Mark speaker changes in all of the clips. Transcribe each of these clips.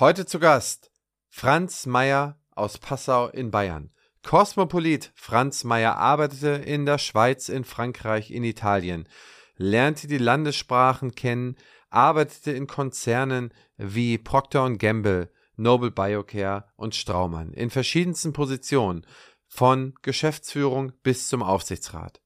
Speaker 1: Heute zu Gast Franz Meyer aus Passau in Bayern. Kosmopolit Franz Meyer arbeitete in der Schweiz, in Frankreich, in Italien, lernte die Landessprachen kennen, arbeitete in Konzernen wie Procter Gamble, Noble Biocare und Straumann in verschiedensten Positionen, von Geschäftsführung bis zum Aufsichtsrat.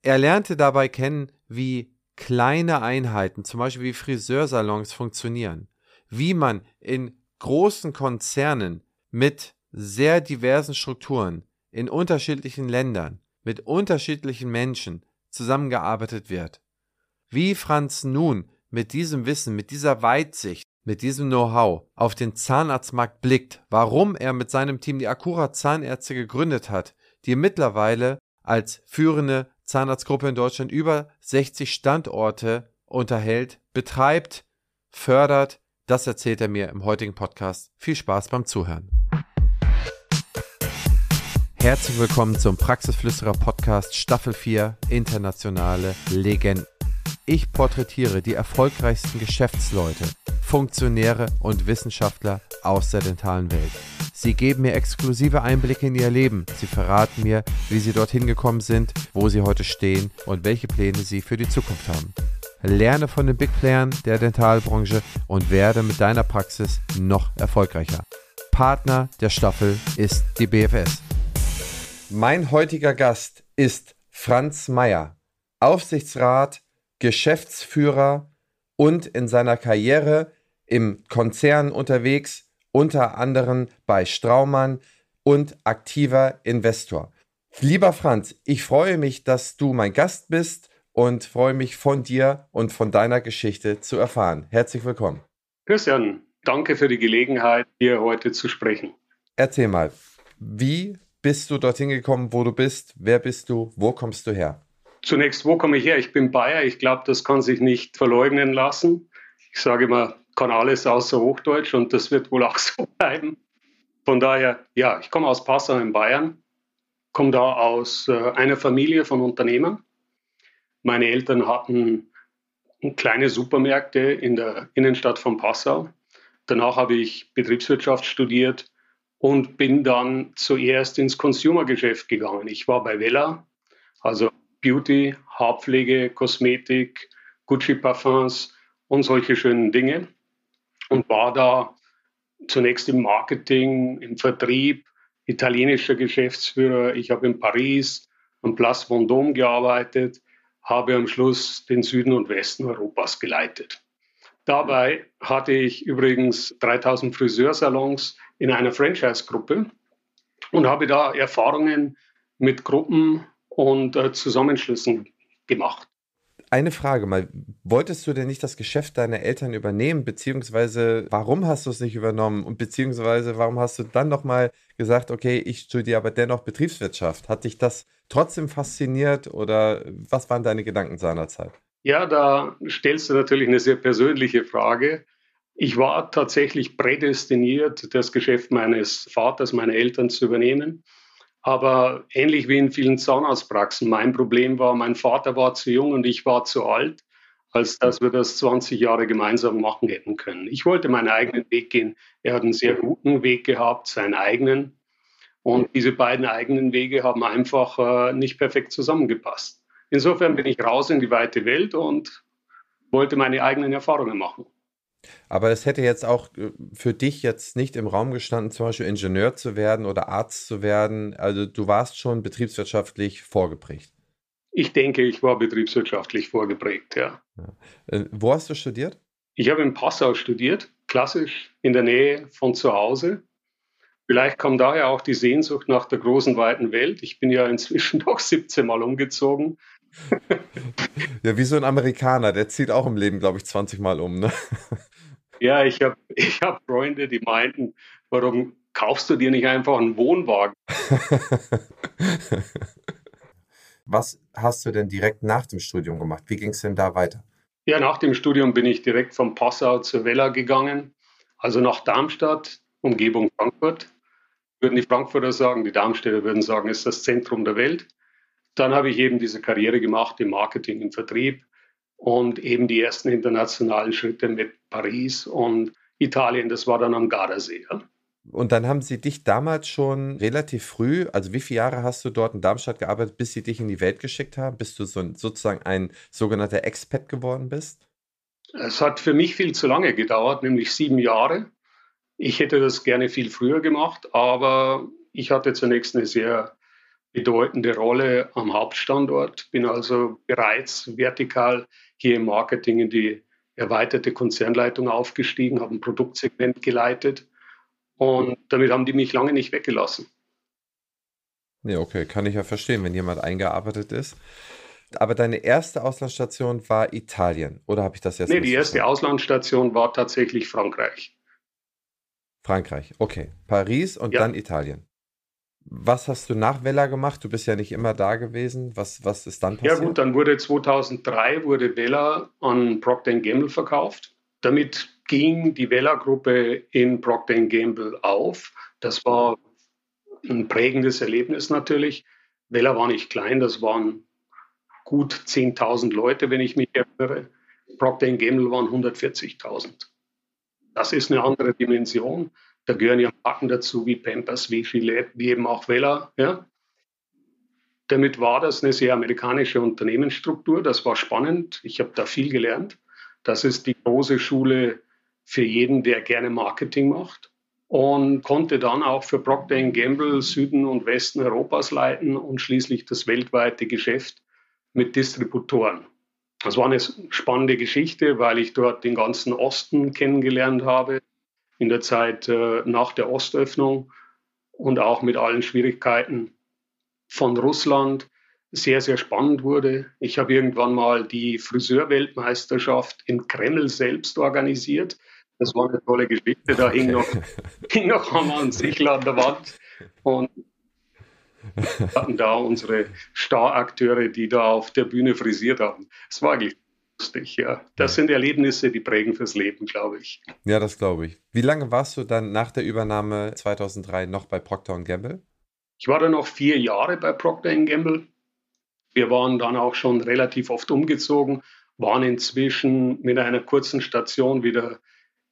Speaker 1: Er lernte dabei kennen, wie kleine Einheiten, zum Beispiel wie Friseursalons, funktionieren, wie man in großen Konzernen mit sehr diversen Strukturen in unterschiedlichen Ländern mit unterschiedlichen Menschen zusammengearbeitet wird. Wie Franz nun mit diesem Wissen, mit dieser Weitsicht, mit diesem Know-how auf den Zahnarztmarkt blickt, warum er mit seinem Team die Akura Zahnärzte gegründet hat, die mittlerweile als führende Zahnarztgruppe in Deutschland über 60 Standorte unterhält, betreibt, fördert, das erzählt er mir im heutigen Podcast. Viel Spaß beim Zuhören. Herzlich willkommen zum Praxisflüsterer Podcast Staffel 4 Internationale Legenden. Ich porträtiere die erfolgreichsten Geschäftsleute, Funktionäre und Wissenschaftler aus der dentalen Welt. Sie geben mir exklusive Einblicke in ihr Leben. Sie verraten mir, wie sie dorthin gekommen sind, wo sie heute stehen und welche Pläne sie für die Zukunft haben. Lerne von den Big Playern der Dentalbranche und werde mit deiner Praxis noch erfolgreicher. Partner der Staffel ist die BFS. Mein heutiger Gast ist Franz Meyer, Aufsichtsrat Geschäftsführer und in seiner Karriere im Konzern unterwegs, unter anderem bei Straumann und aktiver Investor. Lieber Franz, ich freue mich, dass du mein Gast bist und freue mich von dir und von deiner Geschichte zu erfahren. Herzlich willkommen.
Speaker 2: Christian, danke für die Gelegenheit, hier heute zu sprechen.
Speaker 1: Erzähl mal, wie bist du dorthin gekommen, wo du bist? Wer bist du? Wo kommst du her?
Speaker 2: Zunächst, wo komme ich her? Ich bin Bayer. Ich glaube, das kann sich nicht verleugnen lassen. Ich sage immer, kann alles außer Hochdeutsch und das wird wohl auch so bleiben. Von daher, ja, ich komme aus Passau in Bayern, komme da aus äh, einer Familie von Unternehmern. Meine Eltern hatten kleine Supermärkte in der Innenstadt von Passau. Danach habe ich Betriebswirtschaft studiert und bin dann zuerst ins Consumergeschäft gegangen. Ich war bei Vella, also Beauty, Haarpflege, Kosmetik, Gucci Parfums und solche schönen Dinge. Und war da zunächst im Marketing, im Vertrieb, italienischer Geschäftsführer. Ich habe in Paris am Place Vendôme gearbeitet, habe am Schluss den Süden und Westen Europas geleitet. Dabei hatte ich übrigens 3000 Friseursalons in einer Franchise-Gruppe und habe da Erfahrungen mit Gruppen und äh, Zusammenschlüssen gemacht.
Speaker 1: Eine Frage mal, wolltest du denn nicht das Geschäft deiner Eltern übernehmen, beziehungsweise warum hast du es nicht übernommen und beziehungsweise warum hast du dann nochmal gesagt, okay, ich studiere aber dennoch Betriebswirtschaft? Hat dich das trotzdem fasziniert oder was waren deine Gedanken seinerzeit?
Speaker 2: Ja, da stellst du natürlich eine sehr persönliche Frage. Ich war tatsächlich prädestiniert, das Geschäft meines Vaters, meiner Eltern zu übernehmen. Aber ähnlich wie in vielen Zahnarztpraxen, mein Problem war, mein Vater war zu jung und ich war zu alt, als dass wir das 20 Jahre gemeinsam machen hätten können. Ich wollte meinen eigenen Weg gehen. Er hat einen sehr guten Weg gehabt, seinen eigenen. Und diese beiden eigenen Wege haben einfach äh, nicht perfekt zusammengepasst. Insofern bin ich raus in die weite Welt und wollte meine eigenen Erfahrungen machen.
Speaker 1: Aber es hätte jetzt auch äh, für dich jetzt nicht im Raum gestanden, zum Beispiel Ingenieur zu werden oder Arzt zu werden. Also du warst schon betriebswirtschaftlich vorgeprägt.
Speaker 2: Ich denke, ich war betriebswirtschaftlich vorgeprägt, ja. ja.
Speaker 1: Äh, wo hast du studiert?
Speaker 2: Ich habe in Passau studiert, klassisch in der Nähe von zu Hause. Vielleicht kam daher auch die Sehnsucht nach der großen, weiten Welt. Ich bin ja inzwischen doch 17 Mal umgezogen.
Speaker 1: ja, wie so ein Amerikaner, der zieht auch im Leben, glaube ich, 20 Mal um. Ne?
Speaker 2: Ja, ich habe ich hab Freunde, die meinten, warum kaufst du dir nicht einfach einen Wohnwagen?
Speaker 1: Was hast du denn direkt nach dem Studium gemacht? Wie ging es denn da weiter?
Speaker 2: Ja, nach dem Studium bin ich direkt von Passau zur Wella gegangen, also nach Darmstadt, Umgebung Frankfurt. Würden die Frankfurter sagen, die Darmstädter würden sagen, ist das Zentrum der Welt. Dann habe ich eben diese Karriere gemacht im Marketing, im Vertrieb und eben die ersten internationalen Schritte mit Paris und Italien. Das war dann am Gardasee. Ja.
Speaker 1: Und dann haben sie dich damals schon relativ früh, also wie viele Jahre hast du dort in Darmstadt gearbeitet, bis sie dich in die Welt geschickt haben, bis du so, sozusagen ein sogenannter Expat geworden bist?
Speaker 2: Es hat für mich viel zu lange gedauert, nämlich sieben Jahre. Ich hätte das gerne viel früher gemacht, aber ich hatte zunächst eine sehr bedeutende Rolle am Hauptstandort, bin also bereits vertikal hier im Marketing in die erweiterte Konzernleitung aufgestiegen, habe ein Produktsegment geleitet und damit haben die mich lange nicht weggelassen.
Speaker 1: Nee, okay, kann ich ja verstehen, wenn jemand eingearbeitet ist. Aber deine erste Auslandsstation war Italien, oder habe ich das jetzt?
Speaker 2: Nee, die erste Auslandsstation war tatsächlich Frankreich.
Speaker 1: Frankreich, okay. Paris und ja. dann Italien. Was hast du nach Vella gemacht? Du bist ja nicht immer da gewesen. Was, was ist dann passiert?
Speaker 2: Ja gut, dann wurde 2003 wurde Vella an Procter Gamble verkauft. Damit ging die Vella-Gruppe in Procter Gamble auf. Das war ein prägendes Erlebnis natürlich. Vella war nicht klein, das waren gut 10.000 Leute, wenn ich mich erinnere. Procter Gamble waren 140.000. Das ist eine andere Dimension. Da gehören ja Marken dazu wie Pampers, wie Gillette, wie eben auch Vella. Ja. Damit war das eine sehr amerikanische Unternehmensstruktur. Das war spannend. Ich habe da viel gelernt. Das ist die große Schule für jeden, der gerne Marketing macht. Und konnte dann auch für Procter Gamble Süden und Westen Europas leiten und schließlich das weltweite Geschäft mit Distributoren. Das war eine spannende Geschichte, weil ich dort den ganzen Osten kennengelernt habe, in der Zeit äh, nach der Ostöffnung und auch mit allen Schwierigkeiten von Russland sehr, sehr spannend wurde. Ich habe irgendwann mal die Friseurweltmeisterschaft im Kreml selbst organisiert. Das war eine tolle Geschichte. Da hing noch, hing noch Hammer und Sichel an der Wand. Und hatten da unsere Starakteure, die da auf der Bühne frisiert haben. Es war eigentlich lustig, ja. Das sind Erlebnisse, die prägen fürs Leben, glaube ich.
Speaker 1: Ja, das glaube ich. Wie lange warst du dann nach der Übernahme 2003 noch bei Procter Gamble?
Speaker 2: Ich war dann noch vier Jahre bei Procter Gamble. Wir waren dann auch schon relativ oft umgezogen, waren inzwischen mit einer kurzen Station wieder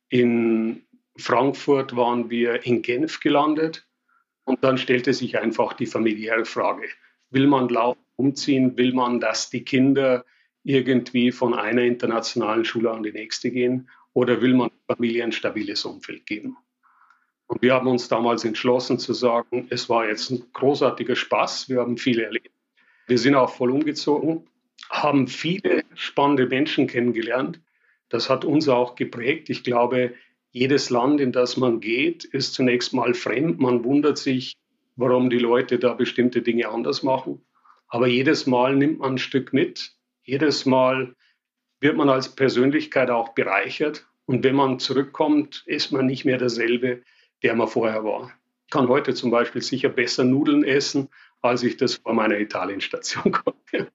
Speaker 2: in Frankfurt, waren wir in Genf gelandet und dann stellte sich einfach die familiäre Frage, will man laufen, umziehen, will man, dass die Kinder irgendwie von einer internationalen Schule an die nächste gehen oder will man Familie ein stabiles Umfeld geben? Und wir haben uns damals entschlossen zu sagen, es war jetzt ein großartiger Spaß, wir haben viel erlebt. Wir sind auch voll umgezogen, haben viele spannende Menschen kennengelernt. Das hat uns auch geprägt. Ich glaube, jedes Land, in das man geht, ist zunächst mal fremd. Man wundert sich, warum die Leute da bestimmte Dinge anders machen. Aber jedes Mal nimmt man ein Stück mit. Jedes Mal wird man als Persönlichkeit auch bereichert. Und wenn man zurückkommt, ist man nicht mehr derselbe, der man vorher war. Ich kann heute zum Beispiel sicher besser Nudeln essen, als ich das vor meiner Italienstation konnte.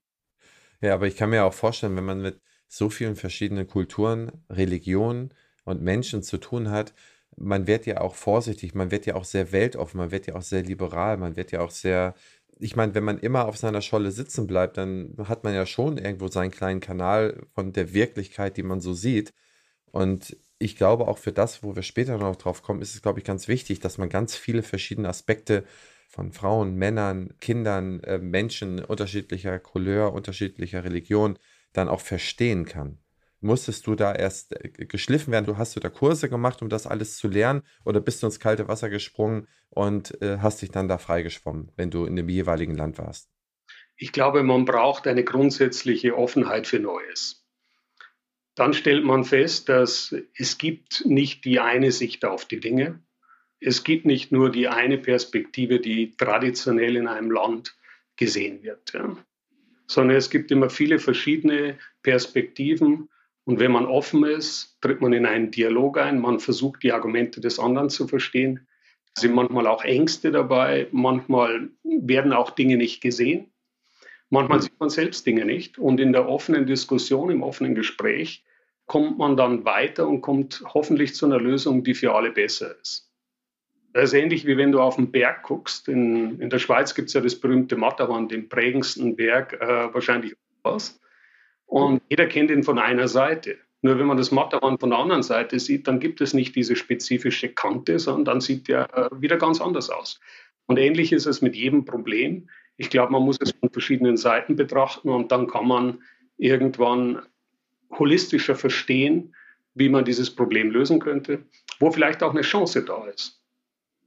Speaker 1: Ja, aber ich kann mir auch vorstellen, wenn man mit so vielen verschiedenen Kulturen, Religionen, und Menschen zu tun hat, man wird ja auch vorsichtig, man wird ja auch sehr weltoffen, man wird ja auch sehr liberal, man wird ja auch sehr, ich meine, wenn man immer auf seiner Scholle sitzen bleibt, dann hat man ja schon irgendwo seinen kleinen Kanal von der Wirklichkeit, die man so sieht. Und ich glaube auch für das, wo wir später noch drauf kommen, ist es, glaube ich, ganz wichtig, dass man ganz viele verschiedene Aspekte von Frauen, Männern, Kindern, äh, Menschen unterschiedlicher Couleur, unterschiedlicher Religion dann auch verstehen kann musstest du da erst äh, geschliffen werden? Du hast du da Kurse gemacht, um das alles zu lernen, oder bist du ins kalte Wasser gesprungen und äh, hast dich dann da freigeschwommen, wenn du in dem jeweiligen Land warst?
Speaker 2: Ich glaube, man braucht eine grundsätzliche Offenheit für Neues. Dann stellt man fest, dass es gibt nicht die eine Sicht auf die Dinge. Es gibt nicht nur die eine Perspektive, die traditionell in einem Land gesehen wird, ja. sondern es gibt immer viele verschiedene Perspektiven und wenn man offen ist, tritt man in einen Dialog ein, man versucht die Argumente des anderen zu verstehen. Es sind manchmal auch Ängste dabei, manchmal werden auch Dinge nicht gesehen, manchmal sieht man selbst Dinge nicht. Und in der offenen Diskussion, im offenen Gespräch kommt man dann weiter und kommt hoffentlich zu einer Lösung, die für alle besser ist. Das ist ähnlich wie wenn du auf den Berg guckst. In, in der Schweiz gibt es ja das berühmte Matterhorn, den prägendsten Berg äh, wahrscheinlich was. Und jeder kennt ihn von einer Seite. Nur wenn man das Matterhorn von der anderen Seite sieht, dann gibt es nicht diese spezifische Kante, sondern dann sieht äh, wieder ganz anders aus. Und ähnlich ist es mit jedem Problem. Ich glaube, man muss es von verschiedenen Seiten betrachten und dann kann man irgendwann holistischer verstehen, wie man dieses Problem lösen könnte, wo vielleicht auch eine Chance da ist.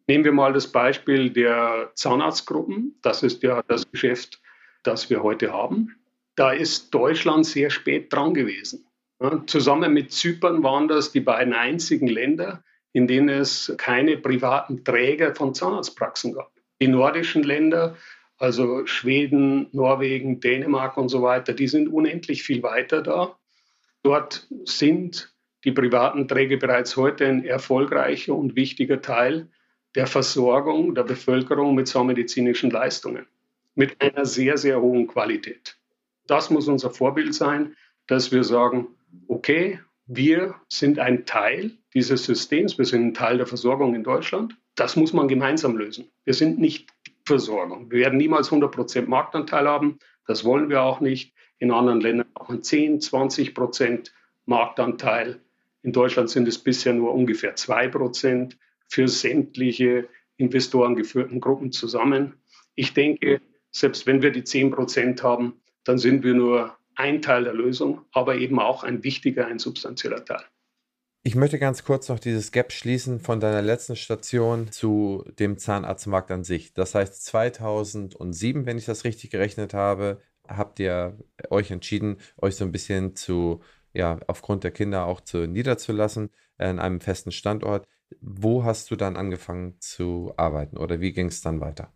Speaker 2: Nehmen wir mal das Beispiel der Zahnarztgruppen. Das ist ja das Geschäft, das wir heute haben. Da ist Deutschland sehr spät dran gewesen. Zusammen mit Zypern waren das die beiden einzigen Länder, in denen es keine privaten Träger von Zahnarztpraxen gab. Die nordischen Länder, also Schweden, Norwegen, Dänemark und so weiter, die sind unendlich viel weiter da. Dort sind die privaten Träger bereits heute ein erfolgreicher und wichtiger Teil der Versorgung der Bevölkerung mit zahnmedizinischen Leistungen, mit einer sehr, sehr hohen Qualität. Das muss unser Vorbild sein, dass wir sagen, okay, wir sind ein Teil dieses Systems, wir sind ein Teil der Versorgung in Deutschland. Das muss man gemeinsam lösen. Wir sind nicht Versorgung. Wir werden niemals 100% Marktanteil haben. Das wollen wir auch nicht. In anderen Ländern hat man 10, 20% Marktanteil. In Deutschland sind es bisher nur ungefähr 2% für sämtliche investorengeführten Gruppen zusammen. Ich denke, selbst wenn wir die 10% haben, dann sind wir nur ein Teil der Lösung, aber eben auch ein wichtiger, ein substanzieller Teil.
Speaker 1: Ich möchte ganz kurz noch dieses Gap schließen von deiner letzten Station zu dem Zahnarztmarkt an sich. Das heißt, 2007, wenn ich das richtig gerechnet habe, habt ihr euch entschieden, euch so ein bisschen zu, ja, aufgrund der Kinder auch zu niederzulassen in einem festen Standort. Wo hast du dann angefangen zu arbeiten oder wie ging es dann weiter?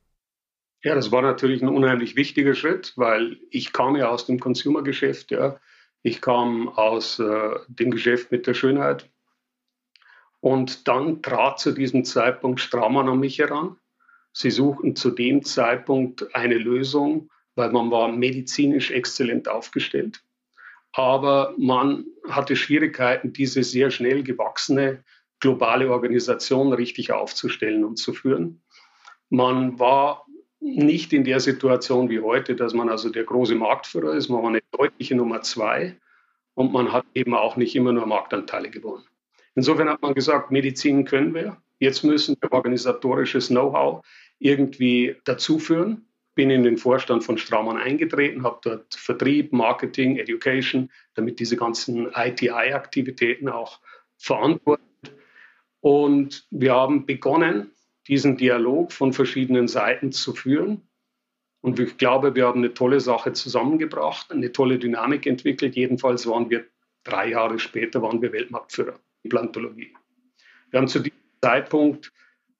Speaker 2: Ja, das war natürlich ein unheimlich wichtiger Schritt, weil ich kam ja aus dem Consumer-Geschäft, ja. Ich kam aus äh, dem Geschäft mit der Schönheit. Und dann trat zu diesem Zeitpunkt Straumann an mich heran. Sie suchten zu dem Zeitpunkt eine Lösung, weil man war medizinisch exzellent aufgestellt. Aber man hatte Schwierigkeiten, diese sehr schnell gewachsene globale Organisation richtig aufzustellen und zu führen. Man war nicht in der Situation wie heute, dass man also der große Marktführer ist. Man war eine deutliche Nummer zwei und man hat eben auch nicht immer nur Marktanteile gewonnen. Insofern hat man gesagt, Medizin können wir. Jetzt müssen wir organisatorisches Know-how irgendwie dazuführen. Bin in den Vorstand von Straumann eingetreten, habe dort Vertrieb, Marketing, Education, damit diese ganzen ITI-Aktivitäten auch verantwortet. Und wir haben begonnen, diesen Dialog von verschiedenen Seiten zu führen. Und ich glaube, wir haben eine tolle Sache zusammengebracht, eine tolle Dynamik entwickelt. Jedenfalls waren wir drei Jahre später waren wir Weltmarktführer in Plantologie. Wir haben zu diesem Zeitpunkt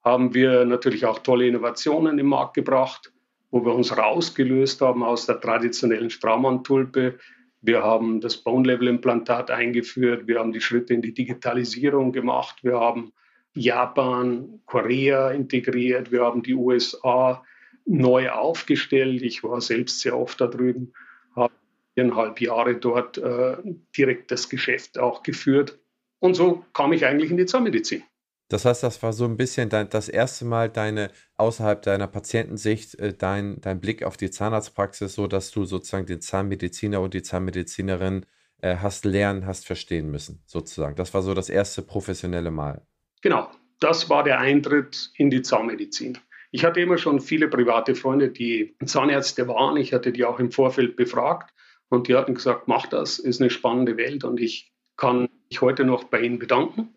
Speaker 2: haben wir natürlich auch tolle Innovationen im Markt gebracht, wo wir uns rausgelöst haben aus der traditionellen Straumann-Tulpe. Wir haben das Bone-Level-Implantat eingeführt. Wir haben die Schritte in die Digitalisierung gemacht. Wir haben Japan, Korea integriert. Wir haben die USA neu aufgestellt. Ich war selbst sehr oft da drüben, habe viereinhalb Jahre dort äh, direkt das Geschäft auch geführt. Und so kam ich eigentlich in die Zahnmedizin.
Speaker 1: Das heißt, das war so ein bisschen dein, das erste Mal deine, außerhalb deiner Patientensicht, äh, dein, dein Blick auf die Zahnarztpraxis, so dass du sozusagen den Zahnmediziner und die Zahnmedizinerin äh, hast lernen, hast verstehen müssen, sozusagen. Das war so das erste professionelle Mal.
Speaker 2: Genau, das war der Eintritt in die Zahnmedizin. Ich hatte immer schon viele private Freunde, die Zahnärzte waren. Ich hatte die auch im Vorfeld befragt und die hatten gesagt, mach das, ist eine spannende Welt und ich kann mich heute noch bei Ihnen bedanken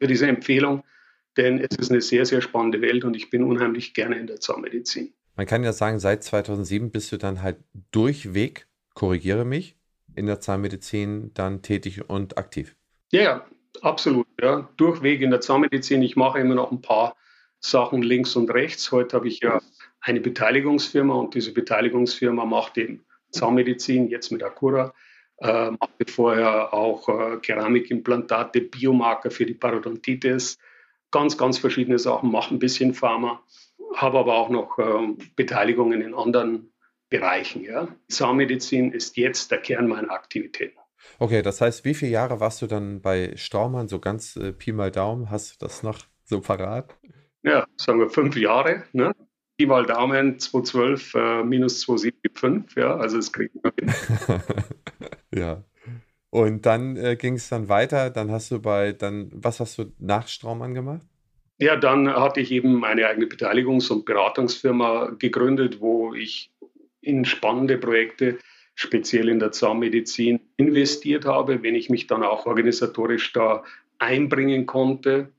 Speaker 2: für diese Empfehlung, denn es ist eine sehr, sehr spannende Welt und ich bin unheimlich gerne in der Zahnmedizin.
Speaker 1: Man kann ja sagen, seit 2007 bist du dann halt durchweg, korrigiere mich, in der Zahnmedizin dann tätig und aktiv.
Speaker 2: Ja, Absolut, ja. Durchweg in der Zahnmedizin. Ich mache immer noch ein paar Sachen links und rechts. Heute habe ich ja eine Beteiligungsfirma und diese Beteiligungsfirma macht eben Zahnmedizin, jetzt mit Acura. Äh, machte vorher auch äh, Keramikimplantate, Biomarker für die Parodontitis, ganz, ganz verschiedene Sachen, mache ein bisschen Pharma, habe aber auch noch äh, Beteiligungen in anderen Bereichen. Ja. Zahnmedizin ist jetzt der Kern meiner Aktivitäten.
Speaker 1: Okay, das heißt, wie viele Jahre warst du dann bei Straumann? So ganz äh, Pi mal Daumen, hast du das noch so parat?
Speaker 2: Ja, sagen wir fünf Jahre. Ne? Pi mal Daumen, 212 äh, minus 275, ja, also es kriegt man hin.
Speaker 1: ja. Und dann äh, ging es dann weiter. Dann hast du bei, dann, was hast du nach Straumann gemacht?
Speaker 2: Ja, dann hatte ich eben meine eigene Beteiligungs- und Beratungsfirma gegründet, wo ich in spannende Projekte, speziell in der Zahnmedizin, investiert habe, wenn ich mich dann auch organisatorisch da einbringen konnte.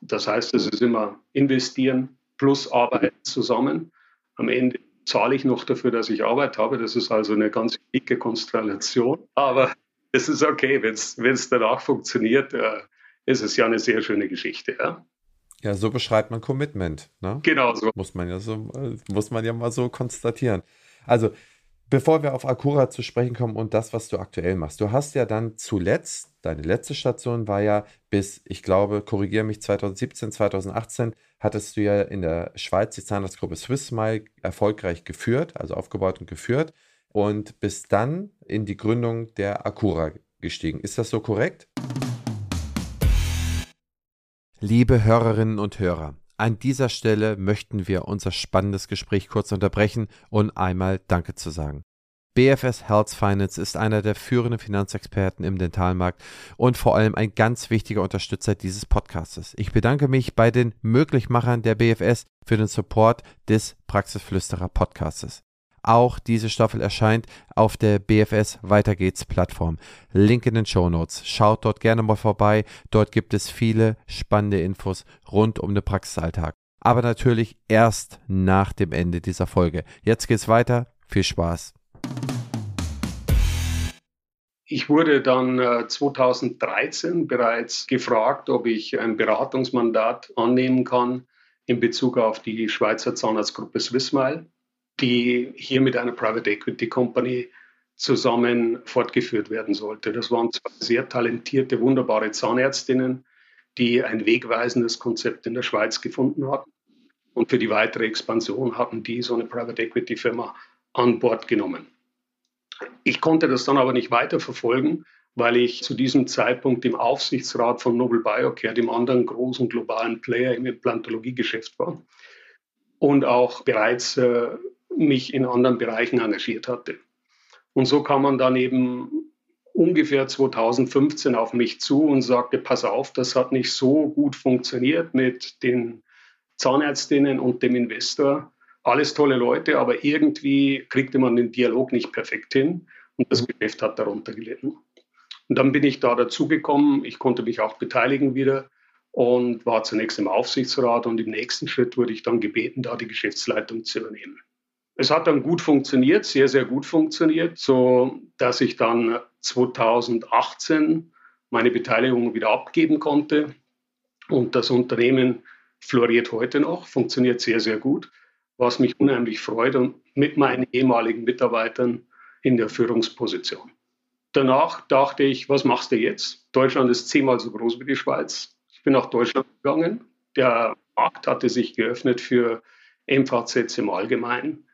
Speaker 2: Das heißt, es ist immer investieren plus Arbeit zusammen. Am Ende zahle ich noch dafür, dass ich Arbeit habe. Das ist also eine ganz dicke Konstellation. Aber es ist okay, wenn es danach funktioniert, äh, ist es ja eine sehr schöne Geschichte. Ja?
Speaker 1: Ja, so beschreibt man Commitment. Ne?
Speaker 2: Genau so.
Speaker 1: Muss man ja so, äh, muss man ja mal so konstatieren. Also, bevor wir auf Akura zu sprechen kommen und das, was du aktuell machst. Du hast ja dann zuletzt, deine letzte Station war ja bis, ich glaube, korrigiere mich, 2017, 2018, hattest du ja in der Schweiz die Zahnarztgruppe Swissmile erfolgreich geführt, also aufgebaut und geführt und bist dann in die Gründung der Akura gestiegen. Ist das so korrekt? Liebe Hörerinnen und Hörer, an dieser Stelle möchten wir unser spannendes Gespräch kurz unterbrechen und einmal Danke zu sagen. BFS Health Finance ist einer der führenden Finanzexperten im Dentalmarkt und vor allem ein ganz wichtiger Unterstützer dieses Podcastes. Ich bedanke mich bei den Möglichmachern der BFS für den Support des Praxisflüsterer Podcastes. Auch diese Staffel erscheint auf der BFS Weiter geht's Plattform. Link in den Show Notes. Schaut dort gerne mal vorbei. Dort gibt es viele spannende Infos rund um den Praxisalltag. Aber natürlich erst nach dem Ende dieser Folge. Jetzt geht's weiter. Viel Spaß.
Speaker 2: Ich wurde dann 2013 äh, bereits gefragt, ob ich ein Beratungsmandat annehmen kann in Bezug auf die Schweizer Zahnarztgruppe Swissmile die hier mit einer Private Equity Company zusammen fortgeführt werden sollte. Das waren zwei sehr talentierte, wunderbare Zahnärztinnen, die ein wegweisendes Konzept in der Schweiz gefunden hatten. Und für die weitere Expansion hatten die so eine Private Equity Firma an Bord genommen. Ich konnte das dann aber nicht weiter verfolgen, weil ich zu diesem Zeitpunkt im Aufsichtsrat von Nobel Biocare, dem anderen großen globalen Player im Implantologiegeschäft war und auch bereits äh, mich in anderen Bereichen engagiert hatte. Und so kam man dann eben ungefähr 2015 auf mich zu und sagte, pass auf, das hat nicht so gut funktioniert mit den Zahnärztinnen und dem Investor. Alles tolle Leute, aber irgendwie kriegte man den Dialog nicht perfekt hin und das Geschäft hat darunter gelitten. Und dann bin ich da dazugekommen. Ich konnte mich auch beteiligen wieder und war zunächst im Aufsichtsrat und im nächsten Schritt wurde ich dann gebeten, da die Geschäftsleitung zu übernehmen. Es hat dann gut funktioniert, sehr, sehr gut funktioniert, so dass ich dann 2018 meine Beteiligung wieder abgeben konnte. Und das Unternehmen floriert heute noch, funktioniert sehr, sehr gut, was mich unheimlich freut und mit meinen ehemaligen Mitarbeitern in der Führungsposition. Danach dachte ich, was machst du jetzt? Deutschland ist zehnmal so groß wie die Schweiz. Ich bin nach Deutschland gegangen. Der Markt hatte sich geöffnet für MVZs im Allgemeinen.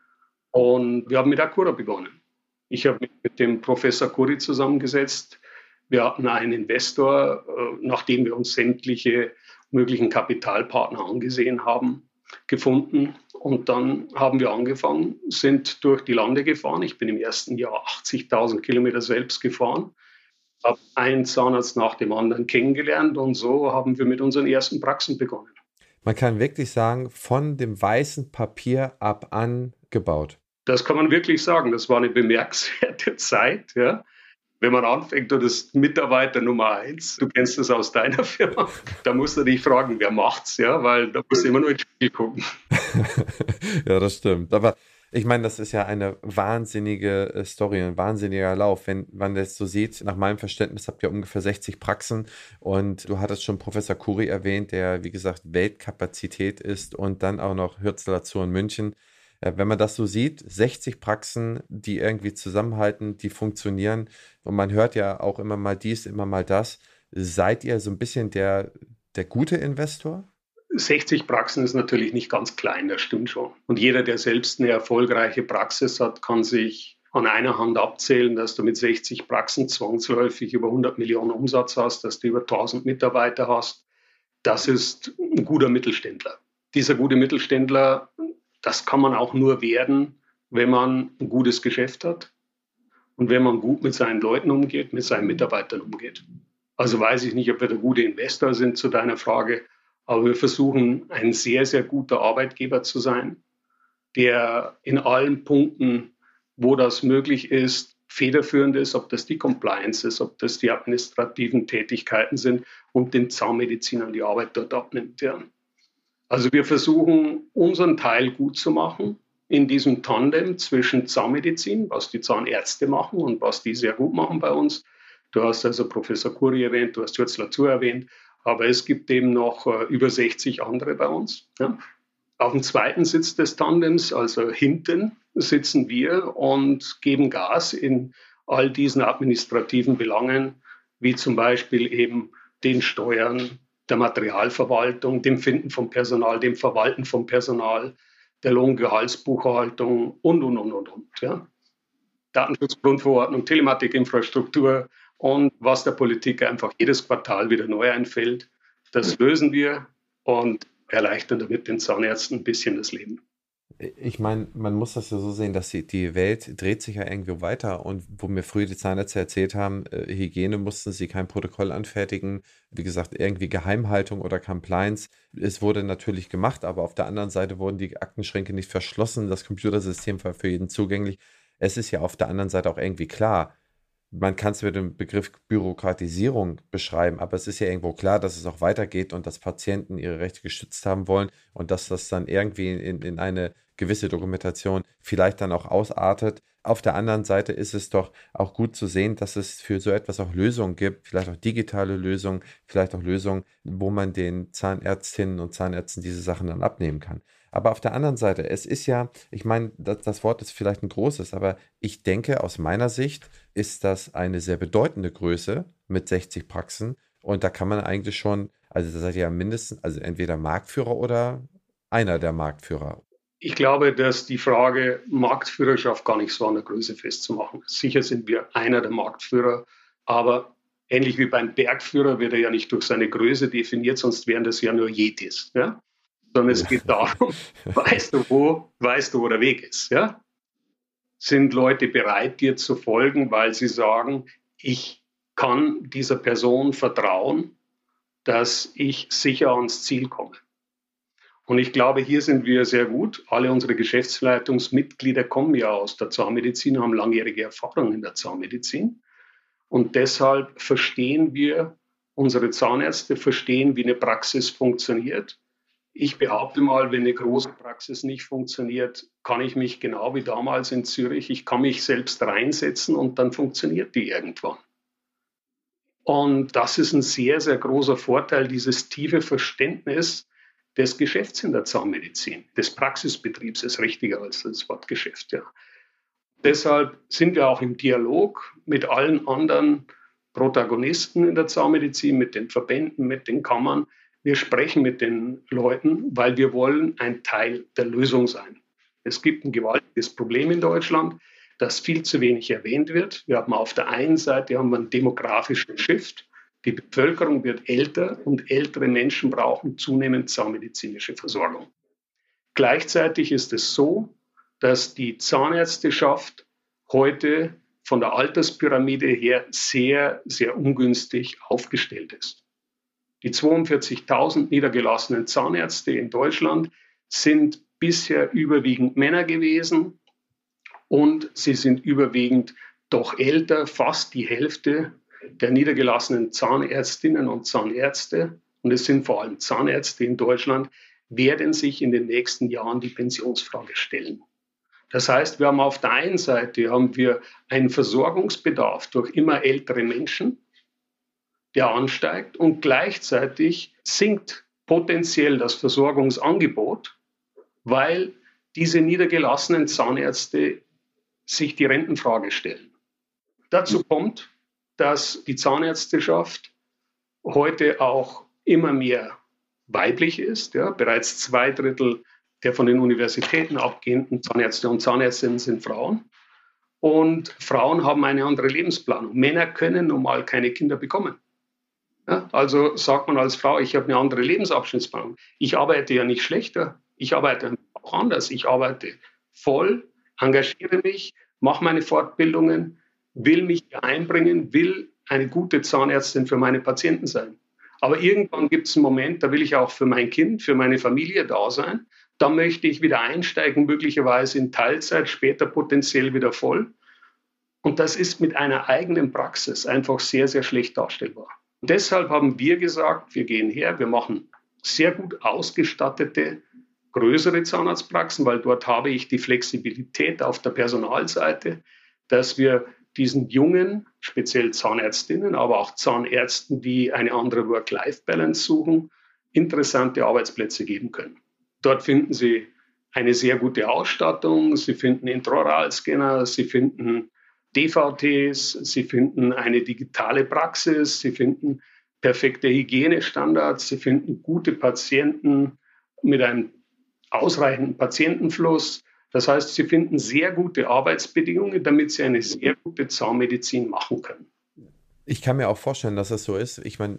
Speaker 2: Und wir haben mit Akura begonnen. Ich habe mich mit dem Professor Kuri zusammengesetzt. Wir hatten einen Investor, äh, nachdem wir uns sämtliche möglichen Kapitalpartner angesehen haben, gefunden. Und dann haben wir angefangen, sind durch die Lande gefahren. Ich bin im ersten Jahr 80.000 Kilometer selbst gefahren, habe einen Zahnarzt nach dem anderen kennengelernt und so haben wir mit unseren ersten Praxen begonnen.
Speaker 1: Man kann wirklich sagen, von dem weißen Papier ab an gebaut.
Speaker 2: Das kann man wirklich sagen. Das war eine bemerkenswerte Zeit. Ja. Wenn man anfängt, du bist Mitarbeiter Nummer eins, du kennst das aus deiner Firma, da musst du dich fragen, wer macht's, ja, weil da musst du immer nur ins Spiel gucken.
Speaker 1: ja, das stimmt. Aber ich meine, das ist ja eine wahnsinnige äh, Story, ein wahnsinniger Lauf. Wenn man das so sieht, nach meinem Verständnis habt ihr ungefähr 60 Praxen und du hattest schon Professor Kuri erwähnt, der, wie gesagt, Weltkapazität ist und dann auch noch Hürzeler Zoo in München. Äh, wenn man das so sieht, 60 Praxen, die irgendwie zusammenhalten, die funktionieren und man hört ja auch immer mal dies, immer mal das. Seid ihr so ein bisschen der, der gute Investor?
Speaker 2: 60 Praxen ist natürlich nicht ganz klein, das stimmt schon. Und jeder, der selbst eine erfolgreiche Praxis hat, kann sich an einer Hand abzählen, dass du mit 60 Praxen zwangsläufig über 100 Millionen Umsatz hast, dass du über 1000 Mitarbeiter hast. Das ist ein guter Mittelständler. Dieser gute Mittelständler das kann man auch nur werden, wenn man ein gutes Geschäft hat. und wenn man gut mit seinen Leuten umgeht, mit seinen Mitarbeitern umgeht. Also weiß ich nicht, ob wir der gute Investor sind zu deiner Frage, aber wir versuchen, ein sehr, sehr guter Arbeitgeber zu sein, der in allen Punkten, wo das möglich ist, federführend ist, ob das die Compliance ist, ob das die administrativen Tätigkeiten sind und den Zahnmedizinern die Arbeit dort abnimmt. Ja. Also wir versuchen, unseren Teil gut zu machen in diesem Tandem zwischen Zahnmedizin, was die Zahnärzte machen und was die sehr gut machen bei uns. Du hast also Professor Kuri erwähnt, du hast Jürz Latour erwähnt, aber es gibt eben noch äh, über 60 andere bei uns. Ja. Auf dem zweiten Sitz des Tandems, also hinten, sitzen wir und geben Gas in all diesen administrativen Belangen, wie zum Beispiel eben den Steuern, der Materialverwaltung, dem Finden von Personal, dem Verwalten von Personal, der Lohngehaltsbuchhaltung und, und, und, und, und. Ja. Datenschutzgrundverordnung, Telematikinfrastruktur und was der Politik einfach jedes Quartal wieder neu einfällt. Das lösen wir und erleichtern damit den Zahnärzten ein bisschen das Leben.
Speaker 1: Ich meine, man muss das ja so sehen, dass die, die Welt dreht sich ja irgendwo weiter und wo mir früher die Zahnärzte erzählt haben, äh, Hygiene mussten sie kein Protokoll anfertigen, wie gesagt, irgendwie Geheimhaltung oder Compliance. Es wurde natürlich gemacht, aber auf der anderen Seite wurden die Aktenschränke nicht verschlossen, das Computersystem war für jeden zugänglich. Es ist ja auf der anderen Seite auch irgendwie klar, man kann es mit dem Begriff Bürokratisierung beschreiben, aber es ist ja irgendwo klar, dass es auch weitergeht und dass Patienten ihre Rechte geschützt haben wollen und dass das dann irgendwie in, in eine gewisse Dokumentation vielleicht dann auch ausartet. Auf der anderen Seite ist es doch auch gut zu sehen, dass es für so etwas auch Lösungen gibt, vielleicht auch digitale Lösungen, vielleicht auch Lösungen, wo man den Zahnärztinnen und Zahnärzten diese Sachen dann abnehmen kann. Aber auf der anderen Seite, es ist ja, ich meine, das, das, Wort ist vielleicht ein großes, aber ich denke, aus meiner Sicht ist das eine sehr bedeutende Größe mit 60 Praxen. Und da kann man eigentlich schon, also da seid ihr ja mindestens, also entweder Marktführer oder einer der Marktführer.
Speaker 2: Ich glaube, dass die Frage Marktführerschaft gar nicht so an der Größe festzumachen ist. Sicher sind wir einer der Marktführer, aber ähnlich wie beim Bergführer wird er ja nicht durch seine Größe definiert, sonst wären das ja nur Yetis. Ja? Sondern es geht darum, weißt du wo, weißt du, wo der Weg ist. Ja? Sind Leute bereit, dir zu folgen, weil sie sagen, ich kann dieser Person vertrauen, dass ich sicher ans Ziel komme. Und ich glaube, hier sind wir sehr gut. Alle unsere Geschäftsleitungsmitglieder kommen ja aus der Zahnmedizin, haben langjährige Erfahrung in der Zahnmedizin. Und deshalb verstehen wir, unsere Zahnärzte verstehen, wie eine Praxis funktioniert ich behaupte mal, wenn eine große Praxis nicht funktioniert, kann ich mich genau wie damals in Zürich, ich kann mich selbst reinsetzen und dann funktioniert die irgendwann. Und das ist ein sehr, sehr großer Vorteil, dieses tiefe Verständnis des Geschäfts in der Zahnmedizin, des Praxisbetriebs ist richtiger als das Wort Geschäft. Ja. Deshalb sind wir auch im Dialog mit allen anderen Protagonisten in der Zahnmedizin, mit den Verbänden, mit den Kammern, wir sprechen mit den Leuten, weil wir wollen ein Teil der Lösung sein. Es gibt ein gewaltiges Problem in Deutschland, das viel zu wenig erwähnt wird. Wir haben auf der einen Seite haben wir einen demografischen Shift. Die Bevölkerung wird älter und ältere Menschen brauchen zunehmend zahnmedizinische Versorgung. Gleichzeitig ist es so, dass die Zahnärzteschaft heute von der Alterspyramide her sehr, sehr ungünstig aufgestellt ist. Die 42.000 niedergelassenen Zahnärzte in Deutschland sind bisher überwiegend Männer gewesen und sie sind überwiegend doch älter. Fast die Hälfte der niedergelassenen Zahnärztinnen und Zahnärzte, und es sind vor allem Zahnärzte in Deutschland, werden sich in den nächsten Jahren die Pensionsfrage stellen. Das heißt, wir haben auf der einen Seite haben wir einen Versorgungsbedarf durch immer ältere Menschen, der ansteigt und gleichzeitig sinkt potenziell das Versorgungsangebot, weil diese niedergelassenen Zahnärzte sich die Rentenfrage stellen. Dazu kommt, dass die Zahnärzteschaft heute auch immer mehr weiblich ist. Ja. Bereits zwei Drittel der von den Universitäten abgehenden Zahnärzte und Zahnärztinnen sind Frauen. Und Frauen haben eine andere Lebensplanung. Männer können nun mal keine Kinder bekommen. Ja, also sagt man als Frau, ich habe eine andere Lebensabschnittsplanung. Ich arbeite ja nicht schlechter, ich arbeite auch anders. Ich arbeite voll, engagiere mich, mache meine Fortbildungen, will mich einbringen, will eine gute Zahnärztin für meine Patienten sein. Aber irgendwann gibt es einen Moment, da will ich auch für mein Kind, für meine Familie da sein. Da möchte ich wieder einsteigen, möglicherweise in Teilzeit, später potenziell wieder voll. Und das ist mit einer eigenen Praxis einfach sehr, sehr schlecht darstellbar. Und deshalb haben wir gesagt, wir gehen her, wir machen sehr gut ausgestattete, größere Zahnarztpraxen, weil dort habe ich die Flexibilität auf der Personalseite, dass wir diesen jungen, speziell Zahnärztinnen, aber auch Zahnärzten, die eine andere Work-Life-Balance suchen, interessante Arbeitsplätze geben können. Dort finden sie eine sehr gute Ausstattung, sie finden Intraoralscanner, sie finden DVTs, sie finden eine digitale Praxis, sie finden perfekte Hygienestandards, sie finden gute Patienten mit einem ausreichenden Patientenfluss, das heißt, sie finden sehr gute Arbeitsbedingungen, damit sie eine sehr gute Zahnmedizin machen können.
Speaker 1: Ich kann mir auch vorstellen, dass es so ist. Ich meine,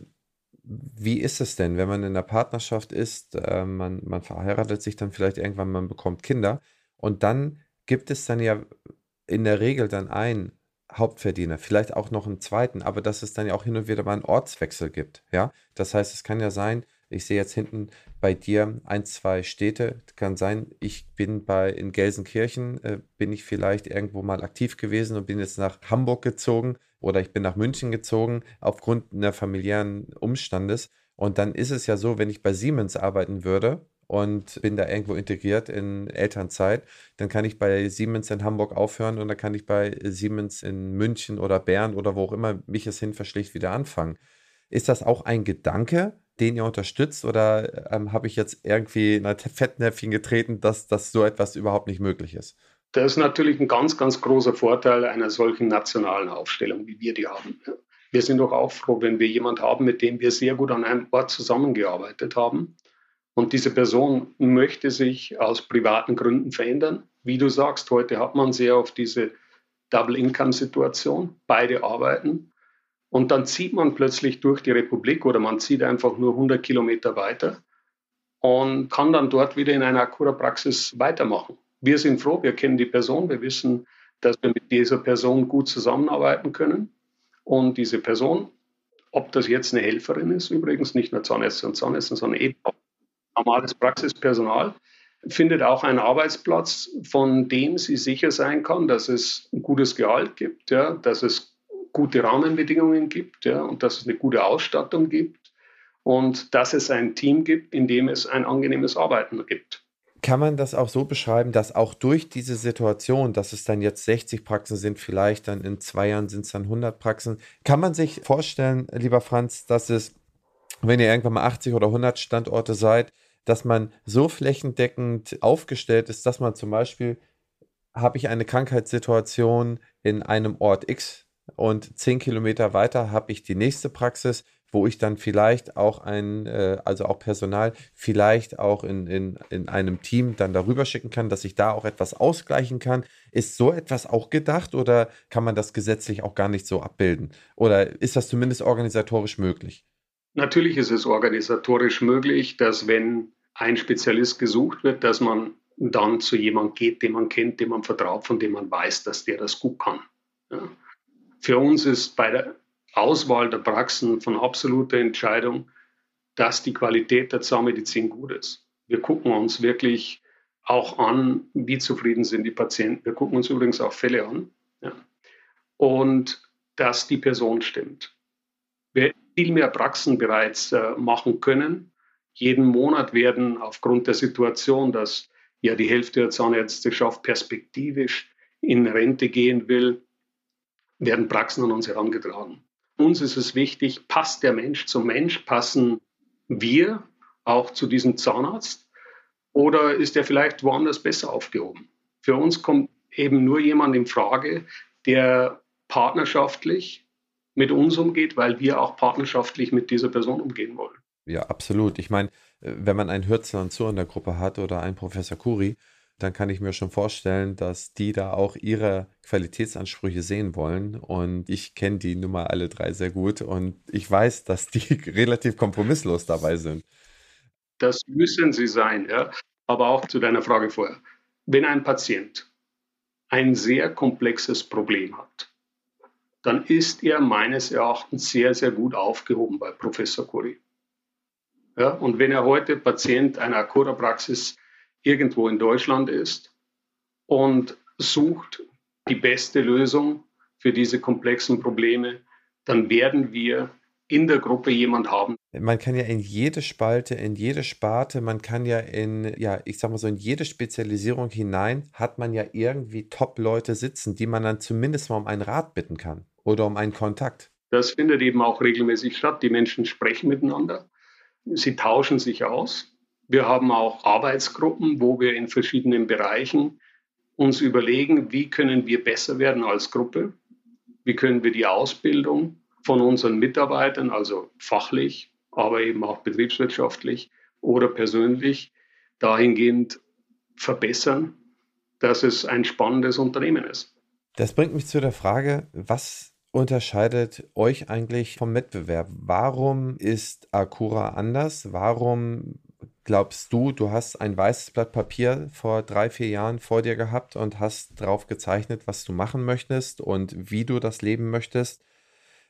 Speaker 1: wie ist es denn, wenn man in einer Partnerschaft ist, äh, man, man verheiratet sich dann vielleicht irgendwann, man bekommt Kinder und dann gibt es dann ja in der Regel dann einen Hauptverdiener, vielleicht auch noch einen zweiten, aber dass es dann ja auch hin und wieder mal einen Ortswechsel gibt, ja. Das heißt, es kann ja sein, ich sehe jetzt hinten bei dir ein, zwei Städte. Kann sein, ich bin bei in Gelsenkirchen, äh, bin ich vielleicht irgendwo mal aktiv gewesen und bin jetzt nach Hamburg gezogen oder ich bin nach München gezogen aufgrund einer familiären Umstandes. Und dann ist es ja so, wenn ich bei Siemens arbeiten würde und bin da irgendwo integriert in Elternzeit, dann kann ich bei Siemens in Hamburg aufhören und dann kann ich bei Siemens in München oder Bern oder wo auch immer mich es hin verschlägt wieder anfangen. Ist das auch ein Gedanke, den ihr unterstützt oder ähm, habe ich jetzt irgendwie in ein Fettnäpfchen getreten, dass, dass so etwas überhaupt nicht möglich ist?
Speaker 2: Das ist natürlich ein ganz, ganz großer Vorteil einer solchen nationalen Aufstellung, wie wir die haben. Wir sind doch auch froh, wenn wir jemanden haben, mit dem wir sehr gut an einem Ort zusammengearbeitet haben. Und diese Person möchte sich aus privaten Gründen verändern. Wie du sagst, heute hat man sehr auf diese Double-Income-Situation. Beide arbeiten. Und dann zieht man plötzlich durch die Republik oder man zieht einfach nur 100 Kilometer weiter und kann dann dort wieder in einer Akura-Praxis weitermachen. Wir sind froh, wir kennen die Person, wir wissen, dass wir mit dieser Person gut zusammenarbeiten können. Und diese Person, ob das jetzt eine Helferin ist, übrigens nicht nur Zahnärzte und Zahnärzte, sondern eben auch normales Praxispersonal, findet auch einen Arbeitsplatz, von dem sie sicher sein kann, dass es ein gutes Gehalt gibt, ja, dass es gute Rahmenbedingungen gibt ja, und dass es eine gute Ausstattung gibt und dass es ein Team gibt, in dem es ein angenehmes Arbeiten gibt.
Speaker 1: Kann man das auch so beschreiben, dass auch durch diese Situation, dass es dann jetzt 60 Praxen sind, vielleicht dann in zwei Jahren sind es dann 100 Praxen, kann man sich vorstellen, lieber Franz, dass es, wenn ihr irgendwann mal 80 oder 100 Standorte seid, dass man so flächendeckend aufgestellt ist, dass man zum Beispiel, habe ich eine Krankheitssituation in einem Ort X, und zehn Kilometer weiter habe ich die nächste Praxis, wo ich dann vielleicht auch ein, äh, also auch Personal, vielleicht auch in, in, in einem Team dann darüber schicken kann, dass ich da auch etwas ausgleichen kann. Ist so etwas auch gedacht oder kann man das gesetzlich auch gar nicht so abbilden? Oder ist das zumindest organisatorisch möglich?
Speaker 2: Natürlich ist es organisatorisch möglich, dass wenn ein Spezialist gesucht wird, dass man dann zu jemandem geht, den man kennt, dem man vertraut, von dem man weiß, dass der das gut kann. Ja. Für uns ist bei der Auswahl der Praxen von absoluter Entscheidung, dass die Qualität der Zahnmedizin gut ist. Wir gucken uns wirklich auch an, wie zufrieden sind die Patienten. Wir gucken uns übrigens auch Fälle an. Ja. Und dass die Person stimmt. Wir viel mehr Praxen bereits äh, machen können. Jeden Monat werden aufgrund der Situation, dass ja die Hälfte der Zahnärzteschaft perspektivisch in Rente gehen will, werden Praxen an uns herangetragen. Uns ist es wichtig, passt der Mensch zum Mensch, passen wir auch zu diesem Zahnarzt oder ist er vielleicht woanders besser aufgehoben? Für uns kommt eben nur jemand in Frage, der partnerschaftlich mit uns umgeht, weil wir auch partnerschaftlich mit dieser Person umgehen wollen.
Speaker 1: Ja, absolut. Ich meine, wenn man einen Hürzler und so in der Gruppe hat oder einen Professor Kuri, dann kann ich mir schon vorstellen, dass die da auch ihre Qualitätsansprüche sehen wollen. Und ich kenne die Nummer alle drei sehr gut und ich weiß, dass die relativ kompromisslos dabei sind.
Speaker 2: Das müssen sie sein, ja. Aber auch zu deiner Frage vorher. Wenn ein Patient ein sehr komplexes Problem hat, dann ist er meines Erachtens sehr, sehr gut aufgehoben bei Professor Curry. Ja, und wenn er heute Patient einer Akura-Praxis irgendwo in Deutschland ist und sucht die beste Lösung für diese komplexen Probleme, dann werden wir in der Gruppe jemand haben.
Speaker 1: Man kann ja in jede Spalte, in jede Sparte, man kann ja in, ja, ich sag mal so, in jede Spezialisierung hinein, hat man ja irgendwie Top-Leute sitzen, die man dann zumindest mal um einen Rat bitten kann oder um einen Kontakt.
Speaker 2: Das findet eben auch regelmäßig statt. Die Menschen sprechen miteinander, sie tauschen sich aus. Wir haben auch Arbeitsgruppen, wo wir in verschiedenen Bereichen uns überlegen, wie können wir besser werden als Gruppe, wie können wir die Ausbildung von unseren Mitarbeitern, also fachlich, aber eben auch betriebswirtschaftlich oder persönlich, dahingehend verbessern, dass es ein spannendes Unternehmen ist.
Speaker 1: Das bringt mich zu der Frage, was unterscheidet euch eigentlich vom Wettbewerb? Warum ist Akura anders? Warum glaubst du, du hast ein weißes Blatt Papier vor drei, vier Jahren vor dir gehabt und hast drauf gezeichnet, was du machen möchtest und wie du das leben möchtest?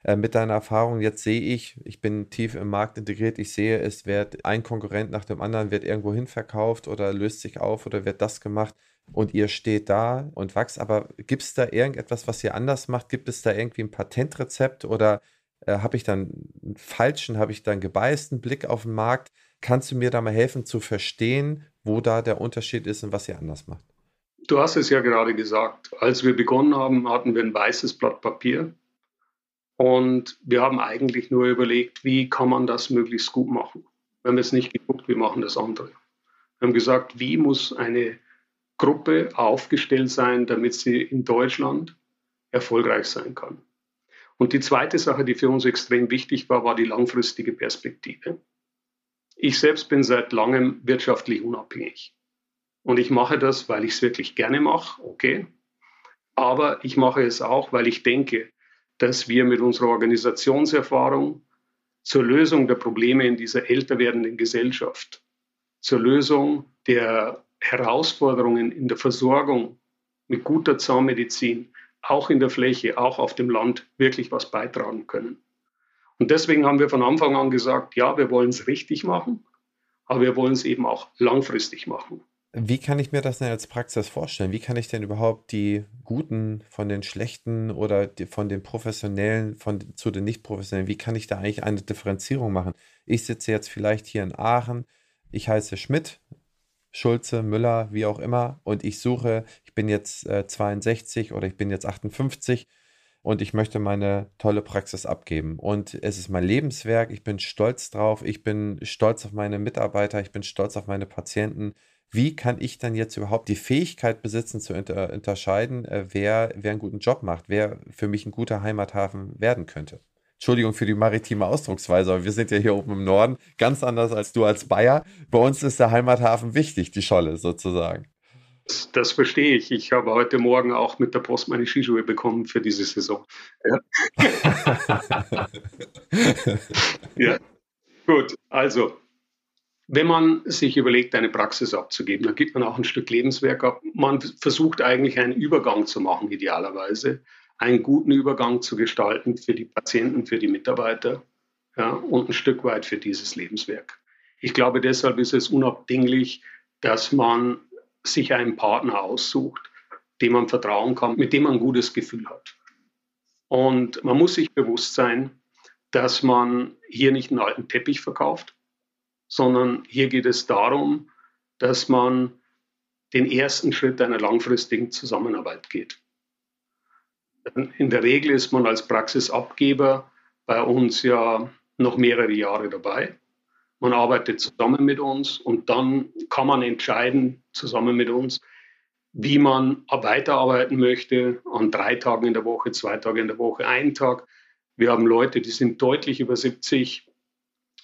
Speaker 1: Äh, mit deiner Erfahrung, jetzt sehe ich, ich bin tief im Markt integriert, ich sehe, es wird ein Konkurrent nach dem anderen, wird irgendwo hin verkauft oder löst sich auf oder wird das gemacht und ihr steht da und wächst. Aber gibt es da irgendetwas, was ihr anders macht? Gibt es da irgendwie ein Patentrezept oder äh, habe ich dann einen falschen, habe ich dann gebeißten Blick auf den Markt? Kannst du mir da mal helfen zu verstehen, wo da der Unterschied ist und was ihr anders macht?
Speaker 2: Du hast es ja gerade gesagt. Als wir begonnen haben, hatten wir ein weißes Blatt Papier und wir haben eigentlich nur überlegt, wie kann man das möglichst gut machen. Wir haben jetzt nicht geguckt, wir machen das andere. Wir haben gesagt, wie muss eine Gruppe aufgestellt sein, damit sie in Deutschland erfolgreich sein kann. Und die zweite Sache, die für uns extrem wichtig war, war die langfristige Perspektive. Ich selbst bin seit langem wirtschaftlich unabhängig. Und ich mache das, weil ich es wirklich gerne mache, okay. Aber ich mache es auch, weil ich denke, dass wir mit unserer Organisationserfahrung zur Lösung der Probleme in dieser älter werdenden Gesellschaft, zur Lösung der Herausforderungen in der Versorgung mit guter Zahnmedizin, auch in der Fläche, auch auf dem Land, wirklich was beitragen können. Und deswegen haben wir von Anfang an gesagt, ja, wir wollen es richtig machen, aber wir wollen es eben auch langfristig machen.
Speaker 1: Wie kann ich mir das denn als Praxis vorstellen? Wie kann ich denn überhaupt die Guten von den Schlechten oder von den Professionellen von, zu den Nicht-Professionellen, wie kann ich da eigentlich eine Differenzierung machen? Ich sitze jetzt vielleicht hier in Aachen, ich heiße Schmidt, Schulze, Müller, wie auch immer, und ich suche, ich bin jetzt äh, 62 oder ich bin jetzt 58 und ich möchte meine tolle Praxis abgeben. Und es ist mein Lebenswerk, ich bin stolz drauf, ich bin stolz auf meine Mitarbeiter, ich bin stolz auf meine Patienten. Wie kann ich dann jetzt überhaupt die Fähigkeit besitzen, zu unter unterscheiden, äh, wer, wer einen guten Job macht, wer für mich ein guter Heimathafen werden könnte? Entschuldigung für die maritime Ausdrucksweise, aber wir sind ja hier oben im Norden, ganz anders als du als Bayer. Bei uns ist der Heimathafen wichtig, die Scholle sozusagen.
Speaker 2: Das verstehe ich. Ich habe heute Morgen auch mit der Post meine Skischuhe bekommen für diese Saison. Ja. ja. Gut, also wenn man sich überlegt, eine Praxis abzugeben, dann gibt man auch ein Stück Lebenswerk ab. Man versucht eigentlich einen Übergang zu machen, idealerweise, einen guten Übergang zu gestalten für die Patienten, für die Mitarbeiter ja, und ein Stück weit für dieses Lebenswerk. Ich glaube, deshalb ist es unabdinglich, dass man sich einen Partner aussucht, dem man vertrauen kann, mit dem man ein gutes Gefühl hat. Und man muss sich bewusst sein, dass man hier nicht einen alten Teppich verkauft, sondern hier geht es darum, dass man den ersten Schritt einer langfristigen Zusammenarbeit geht. In der Regel ist man als Praxisabgeber bei uns ja noch mehrere Jahre dabei. Man arbeitet zusammen mit uns und dann kann man entscheiden, zusammen mit uns, wie man weiterarbeiten möchte, an drei Tagen in der Woche, zwei Tage in der Woche, einen Tag. Wir haben Leute, die sind deutlich über 70,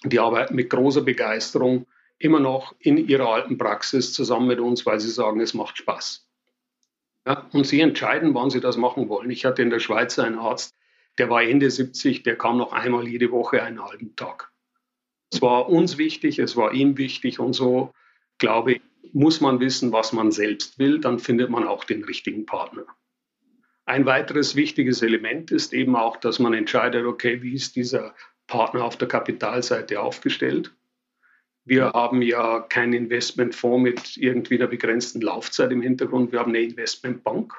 Speaker 2: die arbeiten mit großer Begeisterung immer noch in ihrer alten Praxis zusammen mit uns, weil sie sagen, es macht Spaß. Ja, und sie entscheiden, wann sie das machen wollen. Ich hatte in der Schweiz einen Arzt, der war Ende 70, der kam noch einmal jede Woche einen halben Tag. Es war uns wichtig, es war ihm wichtig und so, glaube ich, muss man wissen, was man selbst will, dann findet man auch den richtigen Partner. Ein weiteres wichtiges Element ist eben auch, dass man entscheidet, okay, wie ist dieser Partner auf der Kapitalseite aufgestellt? Wir haben ja keinen Investmentfonds mit irgendwie einer begrenzten Laufzeit im Hintergrund. Wir haben eine Investmentbank.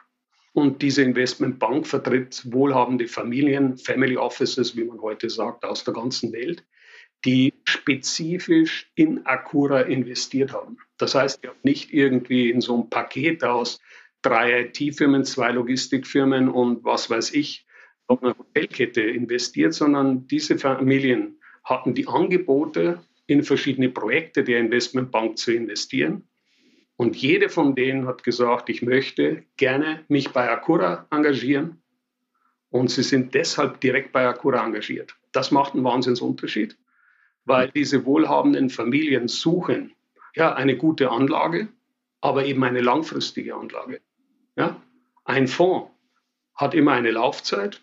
Speaker 2: Und diese Investmentbank vertritt wohlhabende Familien, Family Offices, wie man heute sagt, aus der ganzen Welt, die spezifisch in Acura investiert haben. Das heißt, ihr habt nicht irgendwie in so ein Paket aus drei IT-Firmen, zwei Logistikfirmen und was weiß ich, auf eine Hotelkette investiert, sondern diese Familien hatten die Angebote, in verschiedene Projekte der Investmentbank zu investieren. Und jede von denen hat gesagt, ich möchte gerne mich bei Acura engagieren. Und sie sind deshalb direkt bei Acura engagiert. Das macht einen Wahnsinnsunterschied, weil diese wohlhabenden Familien suchen ja, eine gute Anlage, aber eben eine langfristige Anlage. Ja? Ein Fonds hat immer eine Laufzeit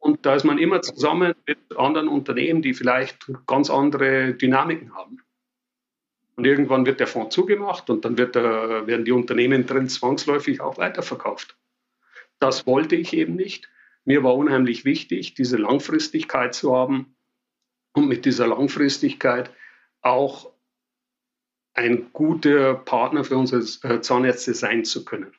Speaker 2: und da ist man immer zusammen mit anderen Unternehmen, die vielleicht ganz andere Dynamiken haben. Und irgendwann wird der Fonds zugemacht und dann wird der, werden die Unternehmen drin zwangsläufig auch weiterverkauft. Das wollte ich eben nicht. Mir war unheimlich wichtig, diese Langfristigkeit zu haben und mit dieser Langfristigkeit auch ein guter Partner für unsere äh, Zahnärzte sein zu können.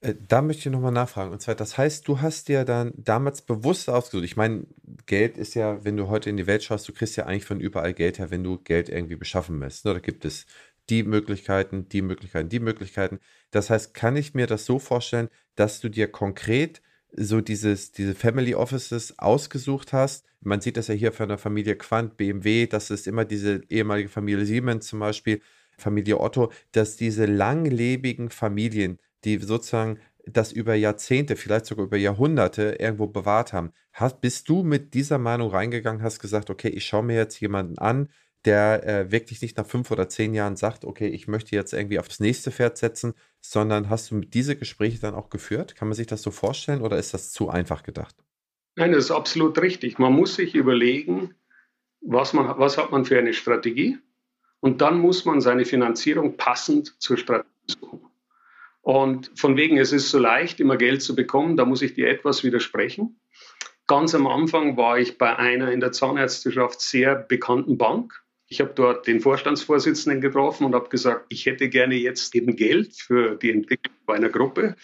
Speaker 1: Äh, da möchte ich nochmal nachfragen. Und zwar, das heißt, du hast dir dann damals bewusst ausgesucht. Ich meine, Geld ist ja, wenn du heute in die Welt schaust, du kriegst ja eigentlich von überall Geld her, wenn du Geld irgendwie beschaffen möchtest. Ne? Da gibt es die Möglichkeiten, die Möglichkeiten, die Möglichkeiten. Das heißt, kann ich mir das so vorstellen, dass du dir konkret so dieses, diese Family Offices ausgesucht hast. Man sieht das ja hier von der Familie Quant, BMW, das ist immer diese ehemalige Familie Siemens zum Beispiel, Familie Otto, dass diese langlebigen Familien, die sozusagen das über Jahrzehnte, vielleicht sogar über Jahrhunderte irgendwo bewahrt haben. Hast, bist du mit dieser Meinung reingegangen, hast gesagt, okay, ich schaue mir jetzt jemanden an, der äh, wirklich nicht nach fünf oder zehn Jahren sagt, okay, ich möchte jetzt irgendwie aufs nächste Pferd setzen, sondern hast du diese Gespräche dann auch geführt? Kann man sich das so vorstellen oder ist das zu einfach gedacht?
Speaker 2: Nein, das ist absolut richtig. Man muss sich überlegen, was, man, was hat man für eine Strategie und dann muss man seine Finanzierung passend zur Strategie suchen. Und von wegen, es ist so leicht, immer Geld zu bekommen, da muss ich dir etwas widersprechen. Ganz am Anfang war ich bei einer in der Zahnärzteschaft sehr bekannten Bank. Ich habe dort den Vorstandsvorsitzenden getroffen und habe gesagt, ich hätte gerne jetzt eben Geld für die Entwicklung einer Gruppe.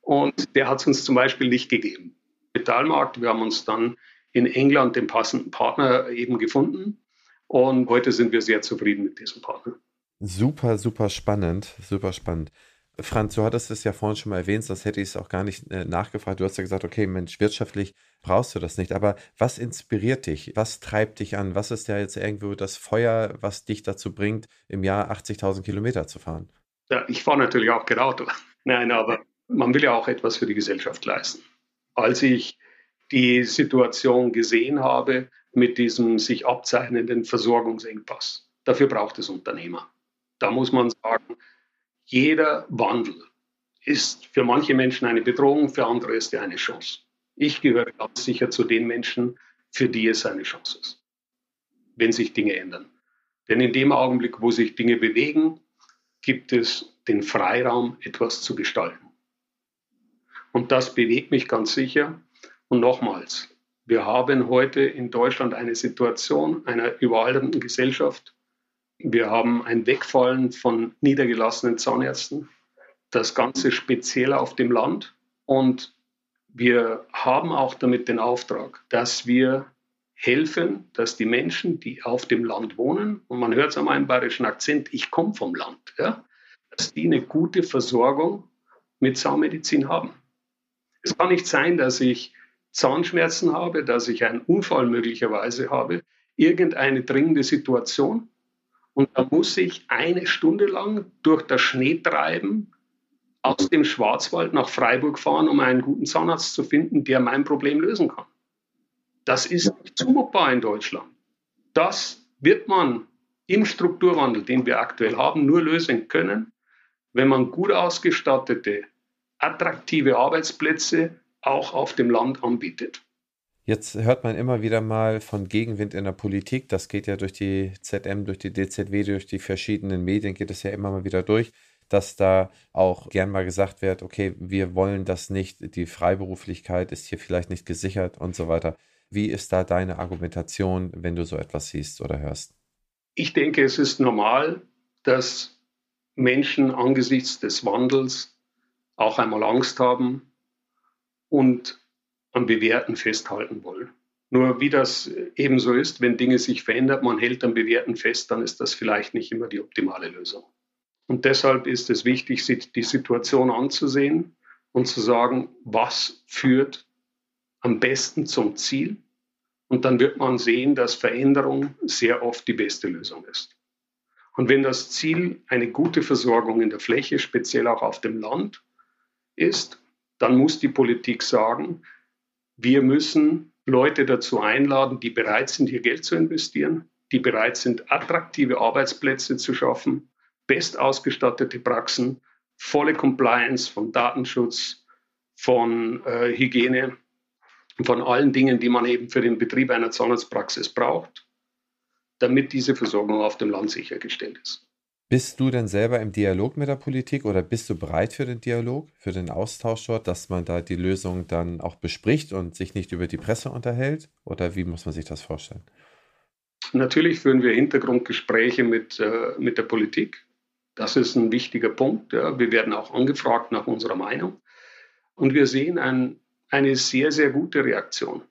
Speaker 2: Und der hat es uns zum Beispiel nicht gegeben. Metallmarkt, wir haben uns dann in England den passenden Partner eben gefunden. Und heute sind wir sehr zufrieden mit diesem Partner.
Speaker 1: Super, super spannend, super spannend. Franz, du hattest es ja vorhin schon mal erwähnt, sonst hätte ich es auch gar nicht äh, nachgefragt. Du hast ja gesagt, okay, Mensch, wirtschaftlich brauchst du das nicht. Aber was inspiriert dich? Was treibt dich an? Was ist ja jetzt irgendwo das Feuer, was dich dazu bringt, im Jahr 80.000 Kilometer zu fahren?
Speaker 2: Ja, ich fahre natürlich auch gerade Auto. Nein, aber man will ja auch etwas für die Gesellschaft leisten. Als ich die Situation gesehen habe mit diesem sich abzeichnenden Versorgungsengpass, dafür braucht es Unternehmer. Da muss man sagen, jeder Wandel ist für manche Menschen eine Bedrohung, für andere ist er eine Chance. Ich gehöre ganz sicher zu den Menschen, für die es eine Chance ist, wenn sich Dinge ändern. Denn in dem Augenblick, wo sich Dinge bewegen, gibt es den Freiraum, etwas zu gestalten. Und das bewegt mich ganz sicher. Und nochmals, wir haben heute in Deutschland eine Situation einer überalternden Gesellschaft, wir haben ein Wegfallen von niedergelassenen Zahnärzten, das Ganze speziell auf dem Land. Und wir haben auch damit den Auftrag, dass wir helfen, dass die Menschen, die auf dem Land wohnen, und man hört es an meinem bayerischen Akzent, ich komme vom Land, ja, dass die eine gute Versorgung mit Zahnmedizin haben. Es kann nicht sein, dass ich Zahnschmerzen habe, dass ich einen Unfall möglicherweise habe, irgendeine dringende Situation und da muss ich eine Stunde lang durch das Schneetreiben aus dem Schwarzwald nach Freiburg fahren, um einen guten Zahnarzt zu finden, der mein Problem lösen kann. Das ist nicht zumutbar in Deutschland. Das wird man im Strukturwandel, den wir aktuell haben, nur lösen können, wenn man gut ausgestattete, attraktive Arbeitsplätze auch auf dem Land anbietet.
Speaker 1: Jetzt hört man immer wieder mal von Gegenwind in der Politik. Das geht ja durch die ZM, durch die DZW, durch die verschiedenen Medien geht es ja immer mal wieder durch, dass da auch gern mal gesagt wird, okay, wir wollen das nicht, die Freiberuflichkeit ist hier vielleicht nicht gesichert und so weiter. Wie ist da deine Argumentation, wenn du so etwas siehst oder hörst?
Speaker 2: Ich denke, es ist normal, dass Menschen angesichts des Wandels auch einmal Angst haben und am Bewährten festhalten wollen. Nur wie das ebenso ist, wenn Dinge sich verändern, man hält am Bewährten fest, dann ist das vielleicht nicht immer die optimale Lösung. Und deshalb ist es wichtig, sich die Situation anzusehen und zu sagen, was führt am besten zum Ziel. Und dann wird man sehen, dass Veränderung sehr oft die beste Lösung ist. Und wenn das Ziel eine gute Versorgung in der Fläche, speziell auch auf dem Land, ist, dann muss die Politik sagen, wir müssen Leute dazu einladen, die bereit sind, hier Geld zu investieren, die bereit sind, attraktive Arbeitsplätze zu schaffen, best ausgestattete Praxen, volle Compliance von Datenschutz, von äh, Hygiene, von allen Dingen, die man eben für den Betrieb einer Zahnarztpraxis braucht, damit diese Versorgung auf dem Land sichergestellt ist.
Speaker 1: Bist du denn selber im Dialog mit der Politik oder bist du bereit für den Dialog, für den Austausch dort, dass man da die Lösung dann auch bespricht und sich nicht über die Presse unterhält? Oder wie muss man sich das vorstellen?
Speaker 2: Natürlich führen wir Hintergrundgespräche mit, äh, mit der Politik. Das ist ein wichtiger Punkt. Ja. Wir werden auch angefragt nach unserer Meinung. Und wir sehen ein, eine sehr, sehr gute Reaktion.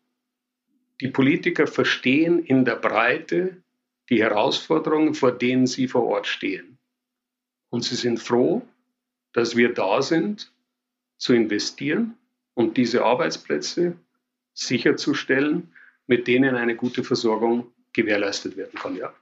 Speaker 2: Die Politiker verstehen in der Breite die Herausforderungen, vor denen sie vor Ort stehen. Und sie sind froh, dass wir da sind, zu investieren und diese Arbeitsplätze sicherzustellen, mit denen eine gute Versorgung gewährleistet werden kann. Ja.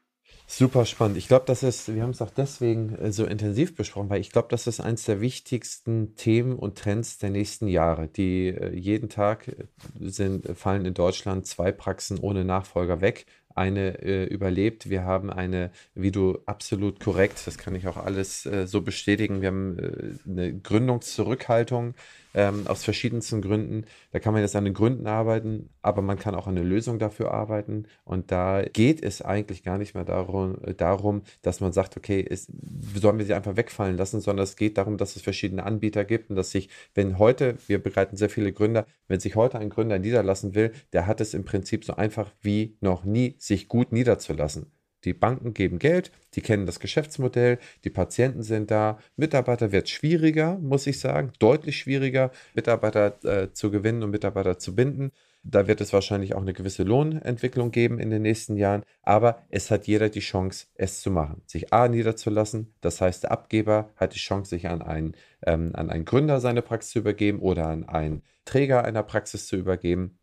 Speaker 1: Super spannend. Ich glaube, das ist, wir haben es auch deswegen äh, so intensiv besprochen, weil ich glaube, das ist eines der wichtigsten Themen und Trends der nächsten Jahre, die äh, jeden Tag äh, sind, fallen in Deutschland zwei Praxen ohne Nachfolger weg eine äh, überlebt. Wir haben eine, wie du absolut korrekt, das kann ich auch alles äh, so bestätigen, wir haben äh, eine Gründungszurückhaltung ähm, aus verschiedensten Gründen. Da kann man jetzt an den Gründen arbeiten, aber man kann auch an eine Lösung dafür arbeiten. Und da geht es eigentlich gar nicht mehr darum, darum dass man sagt, okay, ist, sollen wir sie einfach wegfallen lassen, sondern es geht darum, dass es verschiedene Anbieter gibt und dass sich, wenn heute, wir begleiten sehr viele Gründer, wenn sich heute ein Gründer niederlassen will, der hat es im Prinzip so einfach wie noch nie, sich gut niederzulassen. Die Banken geben Geld, die kennen das Geschäftsmodell, die Patienten sind da. Mitarbeiter wird schwieriger, muss ich sagen, deutlich schwieriger, Mitarbeiter äh, zu gewinnen und Mitarbeiter zu binden. Da wird es wahrscheinlich auch eine gewisse Lohnentwicklung geben in den nächsten Jahren, aber es hat jeder die Chance, es zu machen, sich A niederzulassen. Das heißt, der Abgeber hat die Chance, sich an einen, ähm, an einen Gründer seine Praxis zu übergeben oder an einen Träger einer Praxis zu übergeben.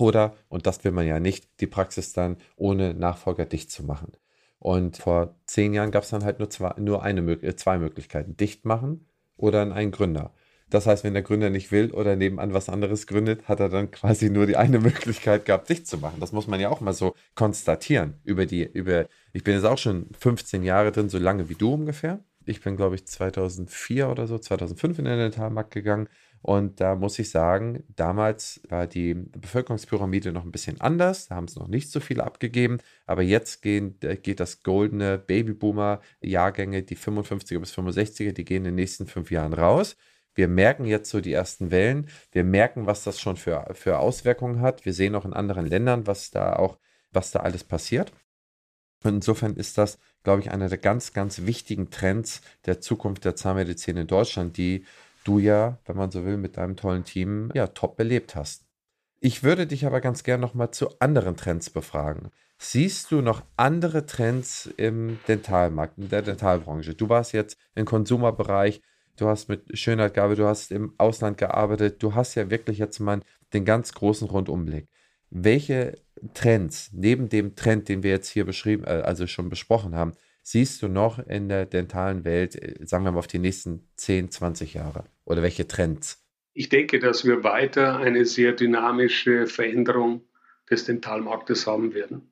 Speaker 1: Oder, und das will man ja nicht, die Praxis dann ohne Nachfolger dicht zu machen. Und vor zehn Jahren gab es dann halt nur, zwei, nur eine, äh, zwei Möglichkeiten. Dicht machen oder einen Gründer. Das heißt, wenn der Gründer nicht will oder nebenan was anderes gründet, hat er dann quasi nur die eine Möglichkeit gehabt, dicht zu machen. Das muss man ja auch mal so konstatieren. Über die, über, ich bin jetzt auch schon 15 Jahre drin, so lange wie du ungefähr. Ich bin, glaube ich, 2004 oder so, 2005 in den Dentalmarkt gegangen und da muss ich sagen, damals war die Bevölkerungspyramide noch ein bisschen anders. Da haben es noch nicht so viele abgegeben. Aber jetzt gehen, äh, geht das goldene Babyboomer-Jahrgänge, die 55er bis 65er, die gehen in den nächsten fünf Jahren raus. Wir merken jetzt so die ersten Wellen. Wir merken, was das schon für, für Auswirkungen hat. Wir sehen auch in anderen Ländern, was da auch, was da alles passiert. Und insofern ist das, glaube ich, einer der ganz, ganz wichtigen Trends der Zukunft der Zahnmedizin in Deutschland, die du ja, wenn man so will, mit deinem tollen Team ja top belebt hast. Ich würde dich aber ganz gern noch mal zu anderen Trends befragen. Siehst du noch andere Trends im Dentalmarkt, in der Dentalbranche? Du warst jetzt im Konsumerbereich, du hast mit Schönheitgabe, du hast im Ausland gearbeitet, du hast ja wirklich jetzt mal den ganz großen Rundumblick. Welche Trends, neben dem Trend, den wir jetzt hier beschrieben, äh, also schon besprochen haben, siehst du noch in der dentalen Welt, äh, sagen wir mal auf die nächsten 10, 20 Jahre? Oder welche Trends?
Speaker 2: Ich denke, dass wir weiter eine sehr dynamische Veränderung des Dentalmarktes haben werden.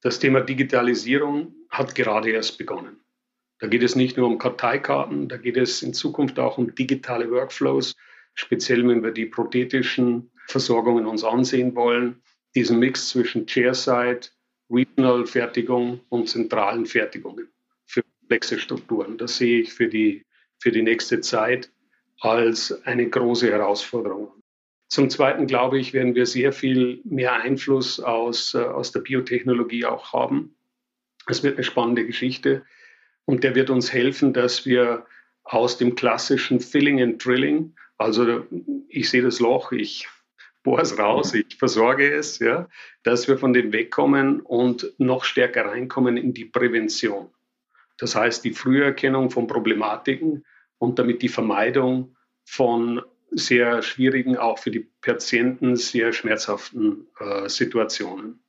Speaker 2: Das Thema Digitalisierung hat gerade erst begonnen. Da geht es nicht nur um Karteikarten, da geht es in Zukunft auch um digitale Workflows, speziell wenn wir die prothetischen Versorgungen uns ansehen wollen. Diesen Mix zwischen Chairside, Regional-Fertigung und zentralen Fertigungen für komplexe Strukturen. Das sehe ich für die für die nächste Zeit als eine große Herausforderung. Zum Zweiten glaube ich, werden wir sehr viel mehr Einfluss aus, äh, aus der Biotechnologie auch haben. Es wird eine spannende Geschichte und der wird uns helfen, dass wir aus dem klassischen Filling and Drilling, also ich sehe das Loch, ich bohre es raus, ich versorge es, ja, dass wir von dem wegkommen und noch stärker reinkommen in die Prävention. Das heißt, die Früherkennung von Problematiken und damit die Vermeidung von sehr schwierigen, auch für die Patienten sehr schmerzhaften äh, Situationen.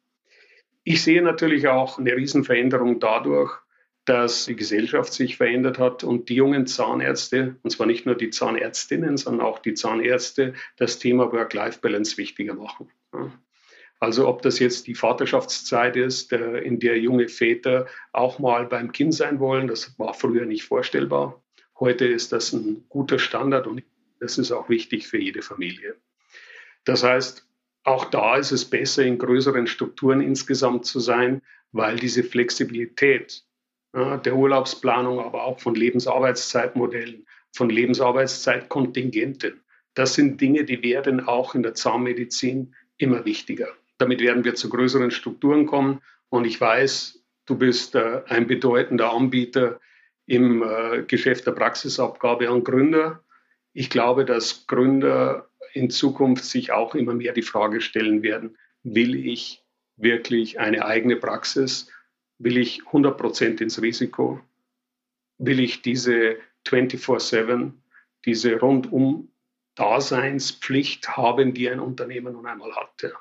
Speaker 2: Ich sehe natürlich auch eine Riesenveränderung dadurch, dass die Gesellschaft sich verändert hat und die jungen Zahnärzte, und zwar nicht nur die Zahnärztinnen, sondern auch die Zahnärzte, das Thema Work-Life-Balance wichtiger machen. Also ob das jetzt die Vaterschaftszeit ist, in der junge Väter auch mal beim Kind sein wollen, das war früher nicht vorstellbar. Heute ist das ein guter Standard und das ist auch wichtig für jede Familie. Das heißt, auch da ist es besser, in größeren Strukturen insgesamt zu sein, weil diese Flexibilität ja, der Urlaubsplanung, aber auch von Lebensarbeitszeitmodellen, von Lebensarbeitszeitkontingenten, das sind Dinge, die werden auch in der Zahnmedizin immer wichtiger. Damit werden wir zu größeren Strukturen kommen. Und ich weiß, du bist äh, ein bedeutender Anbieter im äh, Geschäft der Praxisabgabe an Gründer. Ich glaube, dass Gründer in Zukunft sich auch immer mehr die Frage stellen werden, will ich wirklich eine eigene Praxis? Will ich 100 Prozent ins Risiko? Will ich diese 24-7, diese rundum Daseinspflicht haben, die ein Unternehmen nun einmal hatte?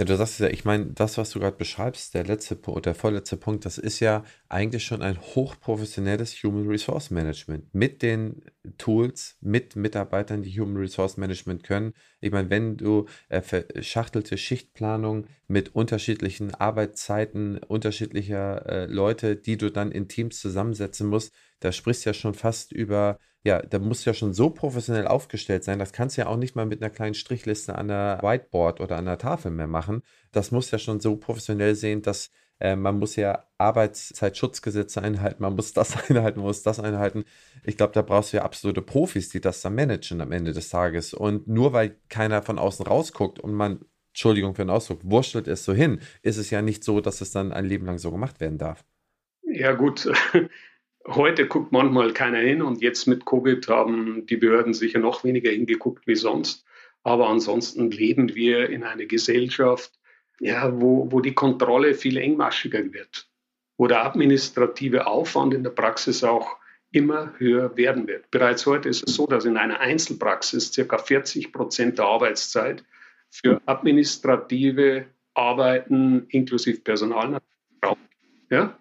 Speaker 1: Ja, du sagst ja, ich meine, das, was du gerade beschreibst, der letzte Punkt, der vorletzte Punkt, das ist ja eigentlich schon ein hochprofessionelles Human Resource Management mit den Tools, mit Mitarbeitern, die Human Resource Management können. Ich meine, wenn du äh, verschachtelte Schichtplanung mit unterschiedlichen Arbeitszeiten unterschiedlicher äh, Leute, die du dann in Teams zusammensetzen musst, da sprichst du ja schon fast über ja, da muss ja schon so professionell aufgestellt sein. Das kannst du ja auch nicht mal mit einer kleinen Strichliste an der Whiteboard oder an der Tafel mehr machen. Das muss ja schon so professionell sehen, dass äh, man muss ja Arbeitszeitschutzgesetze einhalten, man muss das einhalten, man muss das einhalten. Ich glaube, da brauchst du ja absolute Profis, die das dann managen am Ende des Tages. Und nur weil keiner von außen rausguckt und man, Entschuldigung für den Ausdruck, wurschtelt es so hin, ist es ja nicht so, dass es dann ein Leben lang so gemacht werden darf.
Speaker 2: Ja, gut. Heute guckt manchmal keiner hin und jetzt mit Covid haben die Behörden sicher noch weniger hingeguckt wie sonst. Aber ansonsten leben wir in einer Gesellschaft, ja, wo, wo die Kontrolle viel engmaschiger wird, wo der administrative Aufwand in der Praxis auch immer höher werden wird. Bereits heute ist es so, dass in einer Einzelpraxis circa 40 Prozent der Arbeitszeit für administrative Arbeiten inklusive Personal ja?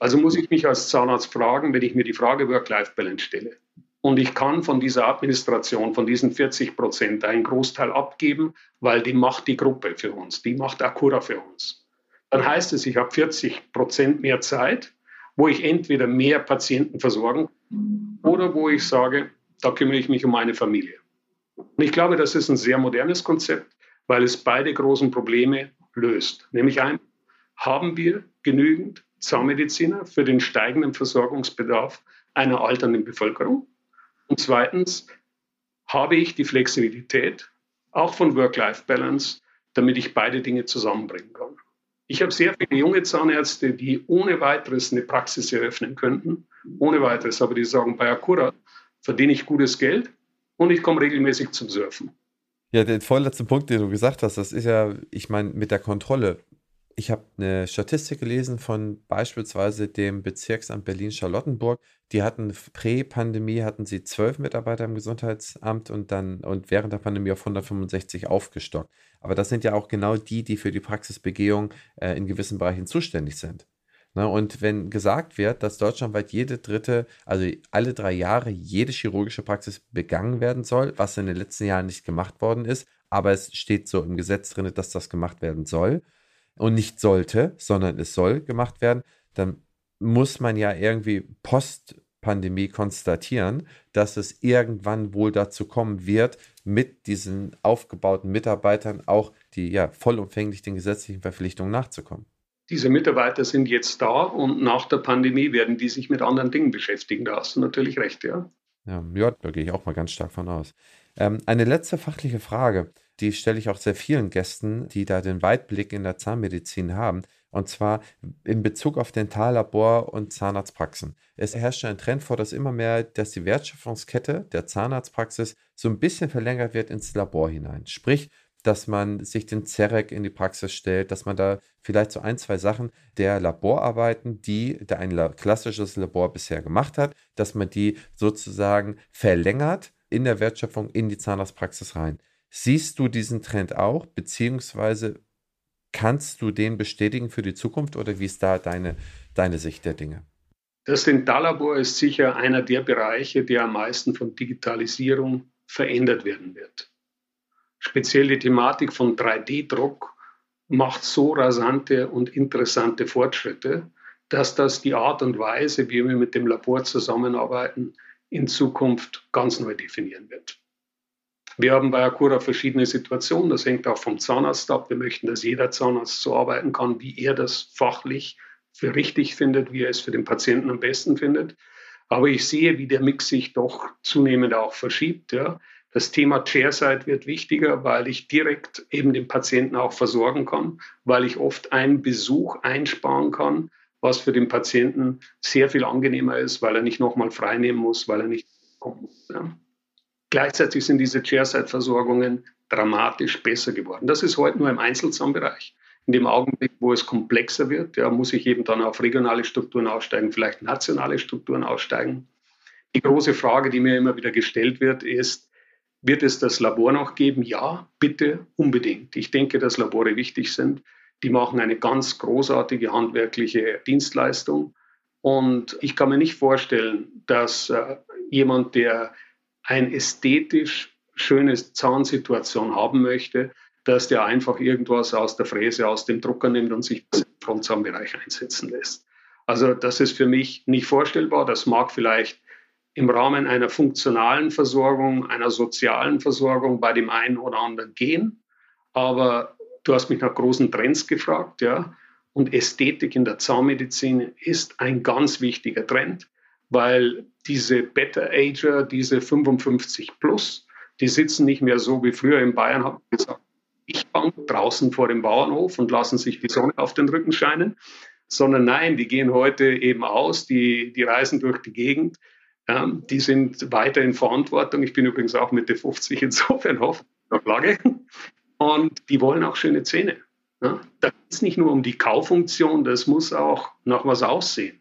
Speaker 2: Also muss ich mich als Zahnarzt fragen, wenn ich mir die Frage Work-Life-Balance stelle. Und ich kann von dieser Administration, von diesen 40 Prozent, einen Großteil abgeben, weil die macht die Gruppe für uns, die macht Akura für uns. Dann heißt es, ich habe 40 Prozent mehr Zeit, wo ich entweder mehr Patienten versorgen oder wo ich sage, da kümmere ich mich um meine Familie. Und ich glaube, das ist ein sehr modernes Konzept, weil es beide großen Probleme löst. Nämlich ein, haben wir genügend Zahnmediziner für den steigenden Versorgungsbedarf einer alternden Bevölkerung? Und zweitens, habe ich die Flexibilität, auch von Work-Life-Balance, damit ich beide Dinge zusammenbringen kann? Ich habe sehr viele junge Zahnärzte, die ohne weiteres eine Praxis eröffnen könnten, ohne weiteres, aber die sagen, bei Acura verdiene ich gutes Geld und ich komme regelmäßig zum Surfen.
Speaker 1: Ja, der vorletzte Punkt, den du gesagt hast, das ist ja, ich meine, mit der Kontrolle ich habe eine Statistik gelesen von beispielsweise dem Bezirksamt Berlin-Charlottenburg. Die hatten Prä-Pandemie hatten sie zwölf Mitarbeiter im Gesundheitsamt und dann und während der Pandemie auf 165 aufgestockt. Aber das sind ja auch genau die, die für die Praxisbegehung äh, in gewissen Bereichen zuständig sind. Na, ne, und wenn gesagt wird, dass deutschlandweit jede dritte, also alle drei Jahre jede chirurgische Praxis begangen werden soll, was in den letzten Jahren nicht gemacht worden ist, aber es steht so im Gesetz drin, dass das gemacht werden soll, und nicht sollte, sondern es soll gemacht werden, dann muss man ja irgendwie Post-Pandemie konstatieren, dass es irgendwann wohl dazu kommen wird, mit diesen aufgebauten Mitarbeitern auch die ja vollumfänglich den gesetzlichen Verpflichtungen nachzukommen.
Speaker 2: Diese Mitarbeiter sind jetzt da und nach der Pandemie werden die sich mit anderen Dingen beschäftigen. Da hast du natürlich recht, ja.
Speaker 1: Ja, ja da gehe ich auch mal ganz stark von aus. Ähm, eine letzte fachliche Frage, die stelle ich auch sehr vielen Gästen, die da den Weitblick in der Zahnmedizin haben. Und zwar in Bezug auf Dentallabor und Zahnarztpraxen. Es herrscht ein Trend vor, dass immer mehr, dass die Wertschöpfungskette der Zahnarztpraxis so ein bisschen verlängert wird ins Labor hinein. Sprich, dass man sich den Zerek in die Praxis stellt, dass man da vielleicht so ein, zwei Sachen der Laborarbeiten, die der ein klassisches Labor bisher gemacht hat, dass man die sozusagen verlängert in der Wertschöpfung in die Zahnarztpraxis rein. Siehst du diesen Trend auch, beziehungsweise kannst du den bestätigen für die Zukunft oder wie ist da deine, deine Sicht der Dinge?
Speaker 2: Das Dentallabor ist sicher einer der Bereiche, der am meisten von Digitalisierung verändert werden wird. Speziell die Thematik von 3D-Druck macht so rasante und interessante Fortschritte, dass das die Art und Weise, wie wir mit dem Labor zusammenarbeiten, in Zukunft ganz neu definieren wird. Wir haben bei Acura verschiedene Situationen. Das hängt auch vom Zahnarzt ab. Wir möchten, dass jeder Zahnarzt so arbeiten kann, wie er das fachlich für richtig findet, wie er es für den Patienten am besten findet. Aber ich sehe, wie der Mix sich doch zunehmend auch verschiebt. Ja. Das Thema Chairside wird wichtiger, weil ich direkt eben den Patienten auch versorgen kann, weil ich oft einen Besuch einsparen kann, was für den Patienten sehr viel angenehmer ist, weil er nicht nochmal freinehmen muss, weil er nicht kommen muss. Ja. Gleichzeitig sind diese Chairside-Versorgungen dramatisch besser geworden. Das ist heute nur im Einzelzahnbereich. In dem Augenblick, wo es komplexer wird, ja, muss ich eben dann auf regionale Strukturen aussteigen, vielleicht nationale Strukturen aussteigen. Die große Frage, die mir immer wieder gestellt wird, ist, wird es das Labor noch geben? Ja, bitte, unbedingt. Ich denke, dass Labore wichtig sind. Die machen eine ganz großartige handwerkliche Dienstleistung. Und ich kann mir nicht vorstellen, dass äh, jemand, der eine ästhetisch schöne Zahnsituation haben möchte, dass der einfach irgendwas aus der Fräse, aus dem Drucker nimmt und sich im Frontzahnbereich einsetzen lässt. Also das ist für mich nicht vorstellbar. Das mag vielleicht im Rahmen einer funktionalen Versorgung, einer sozialen Versorgung bei dem einen oder anderen gehen. Aber du hast mich nach großen Trends gefragt, ja. Und Ästhetik in der Zahnmedizin ist ein ganz wichtiger Trend, weil diese Better-Ager, diese 55 plus, die sitzen nicht mehr so wie früher in Bayern, haben gesagt, ich bank draußen vor dem Bauernhof und lassen sich die Sonne auf den Rücken scheinen, sondern nein, die gehen heute eben aus, die, die reisen durch die Gegend ja, die sind weiter in Verantwortung. Ich bin übrigens auch Mitte 50, insofern hoffe ich noch lange. Und die wollen auch schöne Zähne. Ja, da geht es nicht nur um die Kauffunktion, das muss auch nach was aussehen.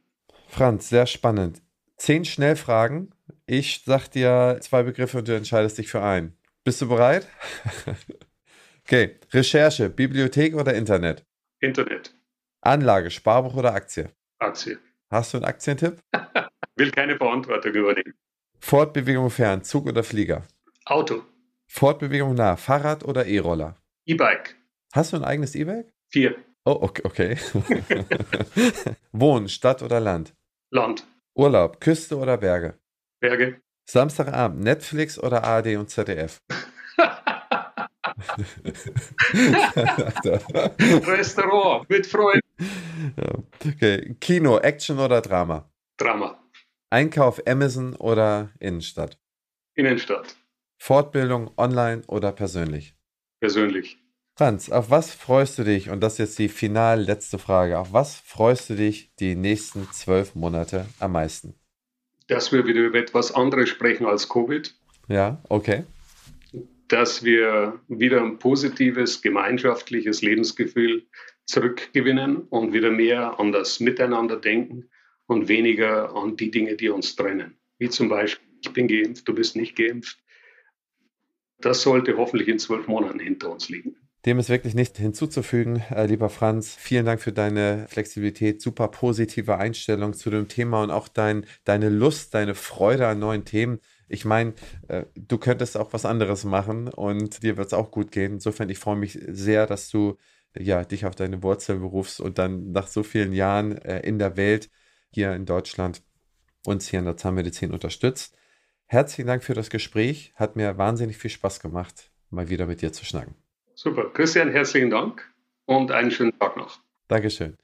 Speaker 1: Franz, sehr spannend. Zehn Schnellfragen. Ich sag dir zwei Begriffe und du entscheidest dich für einen. Bist du bereit? okay. Recherche, Bibliothek oder Internet?
Speaker 2: Internet.
Speaker 1: Anlage, Sparbuch oder Aktie?
Speaker 2: Aktie.
Speaker 1: Hast du einen Aktientipp?
Speaker 2: Will keine Verantwortung übernehmen.
Speaker 1: Fortbewegung fern, Zug oder Flieger?
Speaker 2: Auto.
Speaker 1: Fortbewegung nah, Fahrrad oder E-Roller?
Speaker 2: E-Bike.
Speaker 1: Hast du ein eigenes E-Bike?
Speaker 2: Vier.
Speaker 1: Oh, okay. okay. Wohnen, Stadt oder Land?
Speaker 2: Land.
Speaker 1: Urlaub, Küste oder Berge?
Speaker 2: Berge.
Speaker 1: Samstagabend, Netflix oder ARD und ZDF?
Speaker 2: Restaurant mit Freunden.
Speaker 1: Okay. Kino, Action oder Drama?
Speaker 2: Drama.
Speaker 1: Einkauf, Amazon oder Innenstadt?
Speaker 2: Innenstadt.
Speaker 1: Fortbildung, online oder persönlich?
Speaker 2: Persönlich.
Speaker 1: Franz, auf was freust du dich? Und das ist jetzt die final letzte Frage. Auf was freust du dich die nächsten zwölf Monate am meisten?
Speaker 2: Dass wir wieder über etwas anderes sprechen als Covid.
Speaker 1: Ja, okay
Speaker 2: dass wir wieder ein positives gemeinschaftliches Lebensgefühl zurückgewinnen und wieder mehr an das Miteinander denken und weniger an die Dinge, die uns trennen. Wie zum Beispiel, ich bin geimpft, du bist nicht geimpft. Das sollte hoffentlich in zwölf Monaten hinter uns liegen.
Speaker 1: Dem ist wirklich nichts hinzuzufügen, äh, lieber Franz. Vielen Dank für deine Flexibilität, super positive Einstellung zu dem Thema und auch dein, deine Lust, deine Freude an neuen Themen. Ich meine, äh, du könntest auch was anderes machen und dir wird es auch gut gehen. Insofern, ich freue mich sehr, dass du ja, dich auf deine Wurzeln berufst und dann nach so vielen Jahren äh, in der Welt hier in Deutschland uns hier in der Zahnmedizin unterstützt. Herzlichen Dank für das Gespräch. Hat mir wahnsinnig viel Spaß gemacht, mal wieder mit dir zu schnacken.
Speaker 2: Super. Christian, herzlichen Dank und einen schönen Tag noch.
Speaker 1: Dankeschön.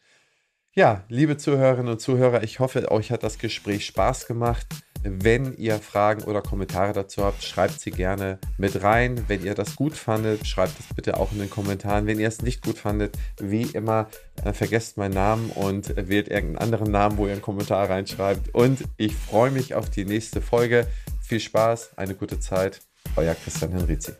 Speaker 1: Ja, liebe Zuhörerinnen und Zuhörer, ich hoffe, euch hat das Gespräch Spaß gemacht. Wenn ihr Fragen oder Kommentare dazu habt, schreibt sie gerne mit rein. Wenn ihr das gut fandet, schreibt es bitte auch in den Kommentaren. Wenn ihr es nicht gut fandet, wie immer, äh, vergesst meinen Namen und wählt irgendeinen anderen Namen, wo ihr einen Kommentar reinschreibt. Und ich freue mich auf die nächste Folge. Viel Spaß, eine gute Zeit. Euer Christian Henrizi.